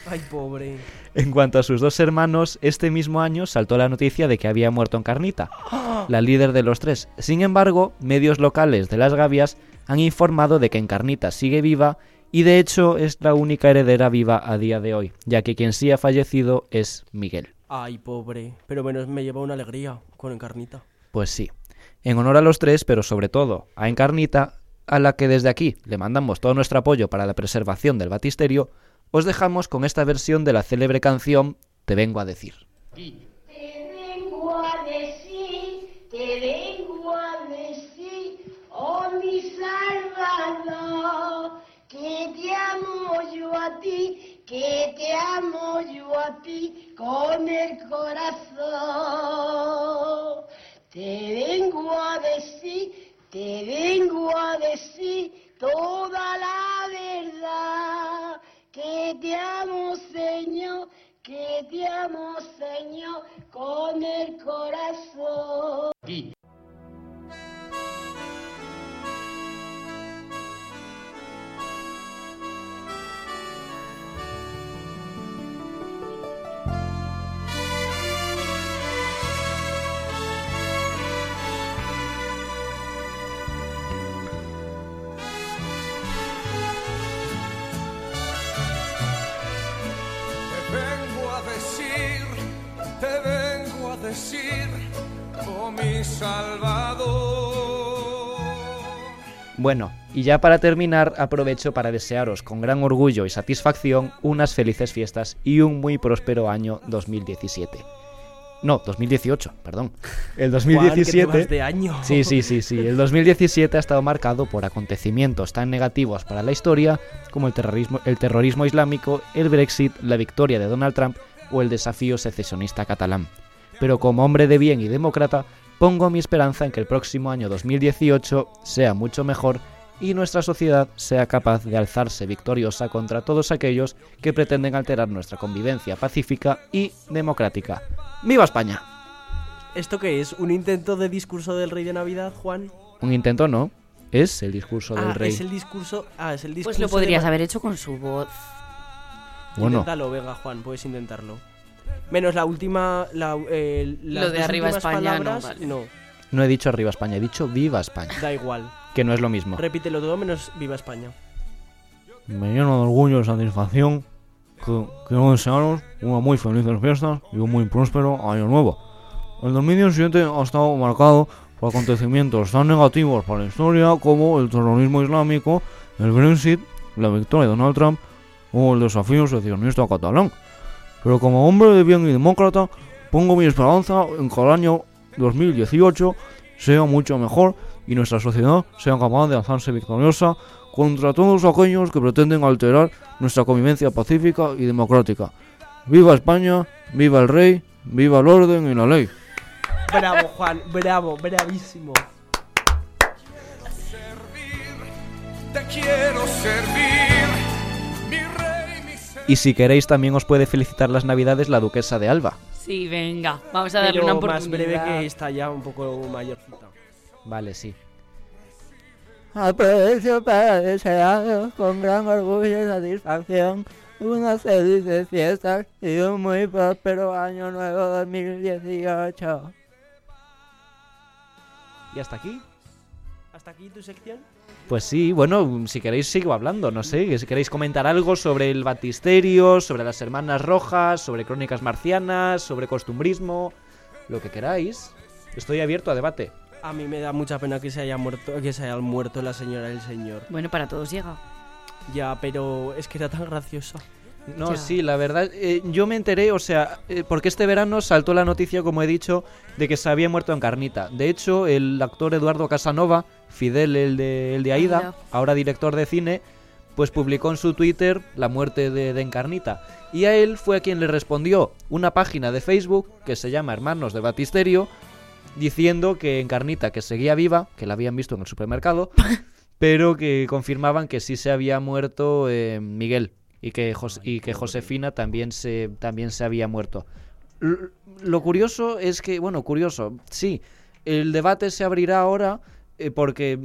Ay, pobre. En cuanto a sus dos hermanos, este mismo año saltó la noticia de que había muerto Encarnita, (gasps) la líder de los tres. Sin embargo, medios locales de las Gavias han informado de que Encarnita sigue viva y de hecho es la única heredera viva a día de hoy, ya que quien sí ha fallecido es Miguel. Ay, pobre. Pero menos me lleva una alegría con Encarnita. Pues sí. En honor a los tres, pero sobre todo a Encarnita, a la que desde aquí le mandamos todo nuestro apoyo para la preservación del batisterio, os dejamos con esta versión de la célebre canción Te vengo a decir. Te vengo a decir, te vengo a decir, oh mi Salvador, que te amo yo a ti, que te amo yo a ti con el corazón. Te vengo a decir, te vengo a decir amo Señor con el corazón. Bueno, y ya para terminar, aprovecho para desearos con gran orgullo y satisfacción unas felices fiestas y un muy próspero año 2017. No, 2018, perdón. El Juan, que te 2017. vas de año. Sí, sí, sí, sí. El 2017 ha estado marcado por acontecimientos tan negativos para la historia como el terrorismo, el terrorismo islámico, el Brexit, la victoria de Donald Trump o el desafío secesionista catalán. Pero como hombre de bien y demócrata, pongo mi esperanza en que el próximo año 2018 sea mucho mejor y nuestra sociedad sea capaz de alzarse victoriosa contra todos aquellos que pretenden alterar nuestra convivencia pacífica y democrática. ¡Viva España! ¿Esto qué es? ¿Un intento de discurso del rey de Navidad, Juan? Un intento no, es el discurso del ah, rey. es el discurso. Ah, es el discurso. Pues lo podrías haber hecho con su voz. Bueno. Inténtalo, venga, Juan, puedes intentarlo. Menos la última. La, eh, las Lo de arriba últimas España, no, palabras, vale. no. No he dicho arriba España, he dicho viva España. Da igual. Que no es lo mismo. Repítelo todo menos Viva España. Me lleno de orgullo y satisfacción que quiero desearos una muy feliz fiestas y un muy próspero año nuevo. El 2017 ha estado marcado por acontecimientos tan negativos para la historia como el terrorismo islámico, el Brexit, la victoria de Donald Trump o el desafío secesionista catalán. Pero como hombre de bien y demócrata, pongo mi esperanza en que el año 2018 sea mucho mejor y nuestra sociedad sea capaz de alzarse victoriosa contra todos aquellos que pretenden alterar nuestra convivencia pacífica y democrática. ¡Viva España! ¡Viva el rey! ¡Viva el orden y la ley! Bravo, Juan. Bravo, bravísimo. Te quiero servir, Y si queréis también os puede felicitar las navidades la duquesa de Alba. Sí, venga, vamos a darle Pero una más oportunidad. breve que está ya un poco mayorcita. Vale, sí. Aprovecho para desearos con gran orgullo y satisfacción unas felices fiestas y un muy próspero año nuevo 2018. ¿Y hasta aquí? ¿Hasta aquí tu sección? Pues sí, bueno, si queréis sigo hablando, no sé, que si queréis comentar algo sobre el batisterio, sobre las hermanas rojas, sobre crónicas marcianas, sobre costumbrismo, lo que queráis. Estoy abierto a debate. A mí me da mucha pena que se haya muerto, que se haya muerto la señora del señor. Bueno, para todos llega. Ya, pero es que era tan graciosa. No, Ya. sí, la verdad, eh, yo me enteré, o sea, eh, porque este verano saltó la noticia, como he dicho, de que se había muerto Encarnita. De hecho, el actor Eduardo Casanova, Fidel, el de, el de Aida, Aida. ahora director de cine, pues publicó en su Twitter la muerte de, de Encarnita. Y a él fue a quien le respondió una página de Facebook que se llama Hermanos de Batisterio, diciendo que Encarnita, que seguía viva, que la habían visto en el supermercado, (laughs) pero que confirmaban que sí se había muerto eh, Miguel y que, Jos- y que Josefina también se, también se había muerto. L- Lo curioso es que, bueno, curioso, sí, el debate se abrirá ahora eh, porque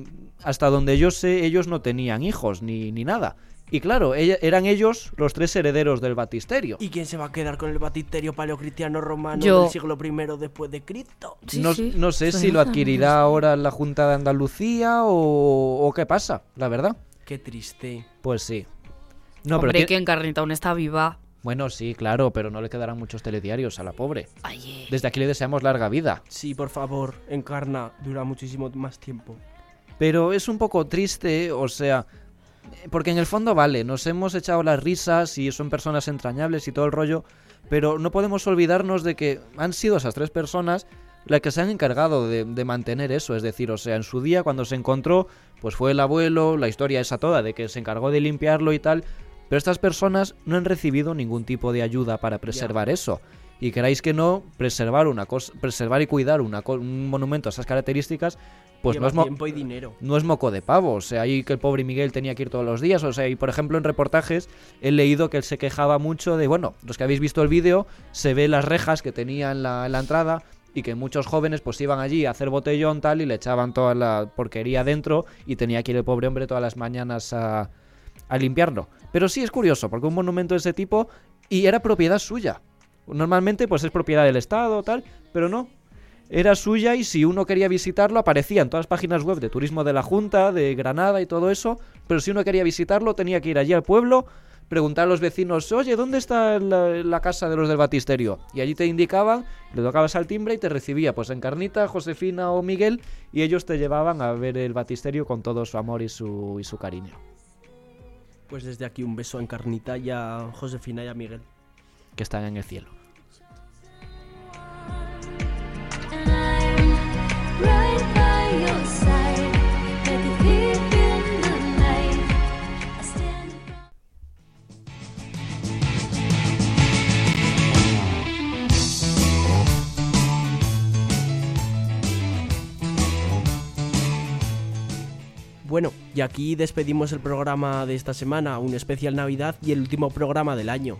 hasta donde yo sé ellos no tenían hijos ni, ni nada. Y claro, ella- eran ellos los tres herederos del batisterio. ¿Y quién se va a quedar con el batisterio paleocristiano romano Yo. del siglo I después de Cristo? no, no sé si lo adquirirá ahora la Junta de Andalucía o, o qué pasa, la verdad. Qué triste. Pues sí. No, Hombre, pero que Encarnita aún está viva. Bueno, sí, claro, pero no le quedarán muchos telediarios a la pobre. Ay, eh. Desde aquí le deseamos larga vida. Sí, por favor, encarna, dura muchísimo más tiempo. Pero es un poco triste, o sea, porque en el fondo vale, nos hemos echado las risas y son personas entrañables y todo el rollo, pero no podemos olvidarnos de que han sido esas tres personas las que se han encargado de, de mantener eso, es decir, o sea, en su día cuando se encontró, pues fue el abuelo, la historia esa toda de que se encargó de limpiarlo y tal, pero estas personas no han recibido ningún tipo de ayuda para preservar eso. Y queráis que no, preservar una cosa, preservar y cuidar una co- un monumento a esas características, pues Lleva no es mo- tiempo y dinero. no es moco de pavo. O sea, ahí que el pobre Miguel tenía que ir todos los días. O sea, y por ejemplo en reportajes he leído que él se quejaba mucho de, bueno, los que habéis visto el vídeo, se ve las rejas que tenía en la, en la entrada y que muchos jóvenes pues iban allí a hacer botellón tal y le echaban toda la porquería dentro y tenía que ir el pobre hombre todas las mañanas a, a limpiarlo. Pero sí es curioso, porque un monumento de ese tipo y era propiedad suya. Normalmente pues es propiedad del Estado tal, pero no, era suya y si uno quería visitarlo aparecía en todas las páginas web de turismo de la Junta, de Granada y todo eso, pero si uno quería visitarlo tenía que ir allí al pueblo, preguntar a los vecinos, oye, ¿dónde está la, casa de los del Batisterio? Y allí te indicaban, le tocabas al timbre y te recibía pues Encarnita, Josefina o Miguel y ellos te llevaban a ver el Batisterio con todo su amor y su, y su cariño. Pues desde aquí un beso a Encarnita y a Josefina y a Miguel. Que están en el cielo. Bueno, y aquí despedimos el programa de esta semana, un especial Navidad y el último programa del año.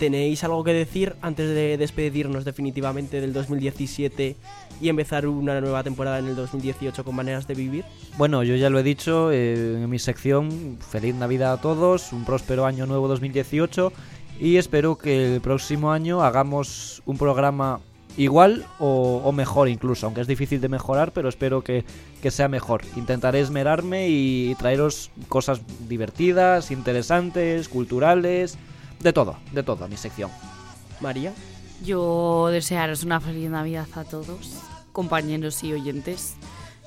¿Tenéis algo que decir antes de despedirnos definitivamente del 2017 y empezar una nueva temporada en el 2018 con maneras de vivir? Bueno, yo ya lo he dicho eh, en mi sección, feliz Navidad a todos, un próspero año nuevo 2018 Y espero que el próximo año hagamos un programa igual o, o mejor incluso, aunque es difícil de mejorar, pero espero que, que sea mejor. Intentaré esmerarme y traeros cosas divertidas, interesantes, culturales, de todo, de todo a mi sección. María. Yo desearos una feliz Navidad a todos, compañeros y oyentes.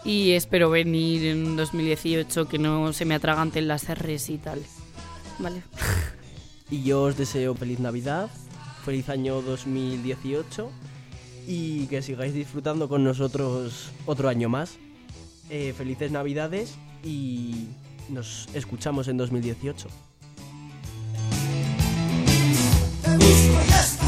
Y espero venir en 2018 que no se me atraganten las R's y tal. Vale. (laughs) Y yo os deseo feliz Navidad, feliz año 2018 y que sigáis disfrutando con nosotros otro año más. Eh, felices Navidades y nos escuchamos en 2018. Who's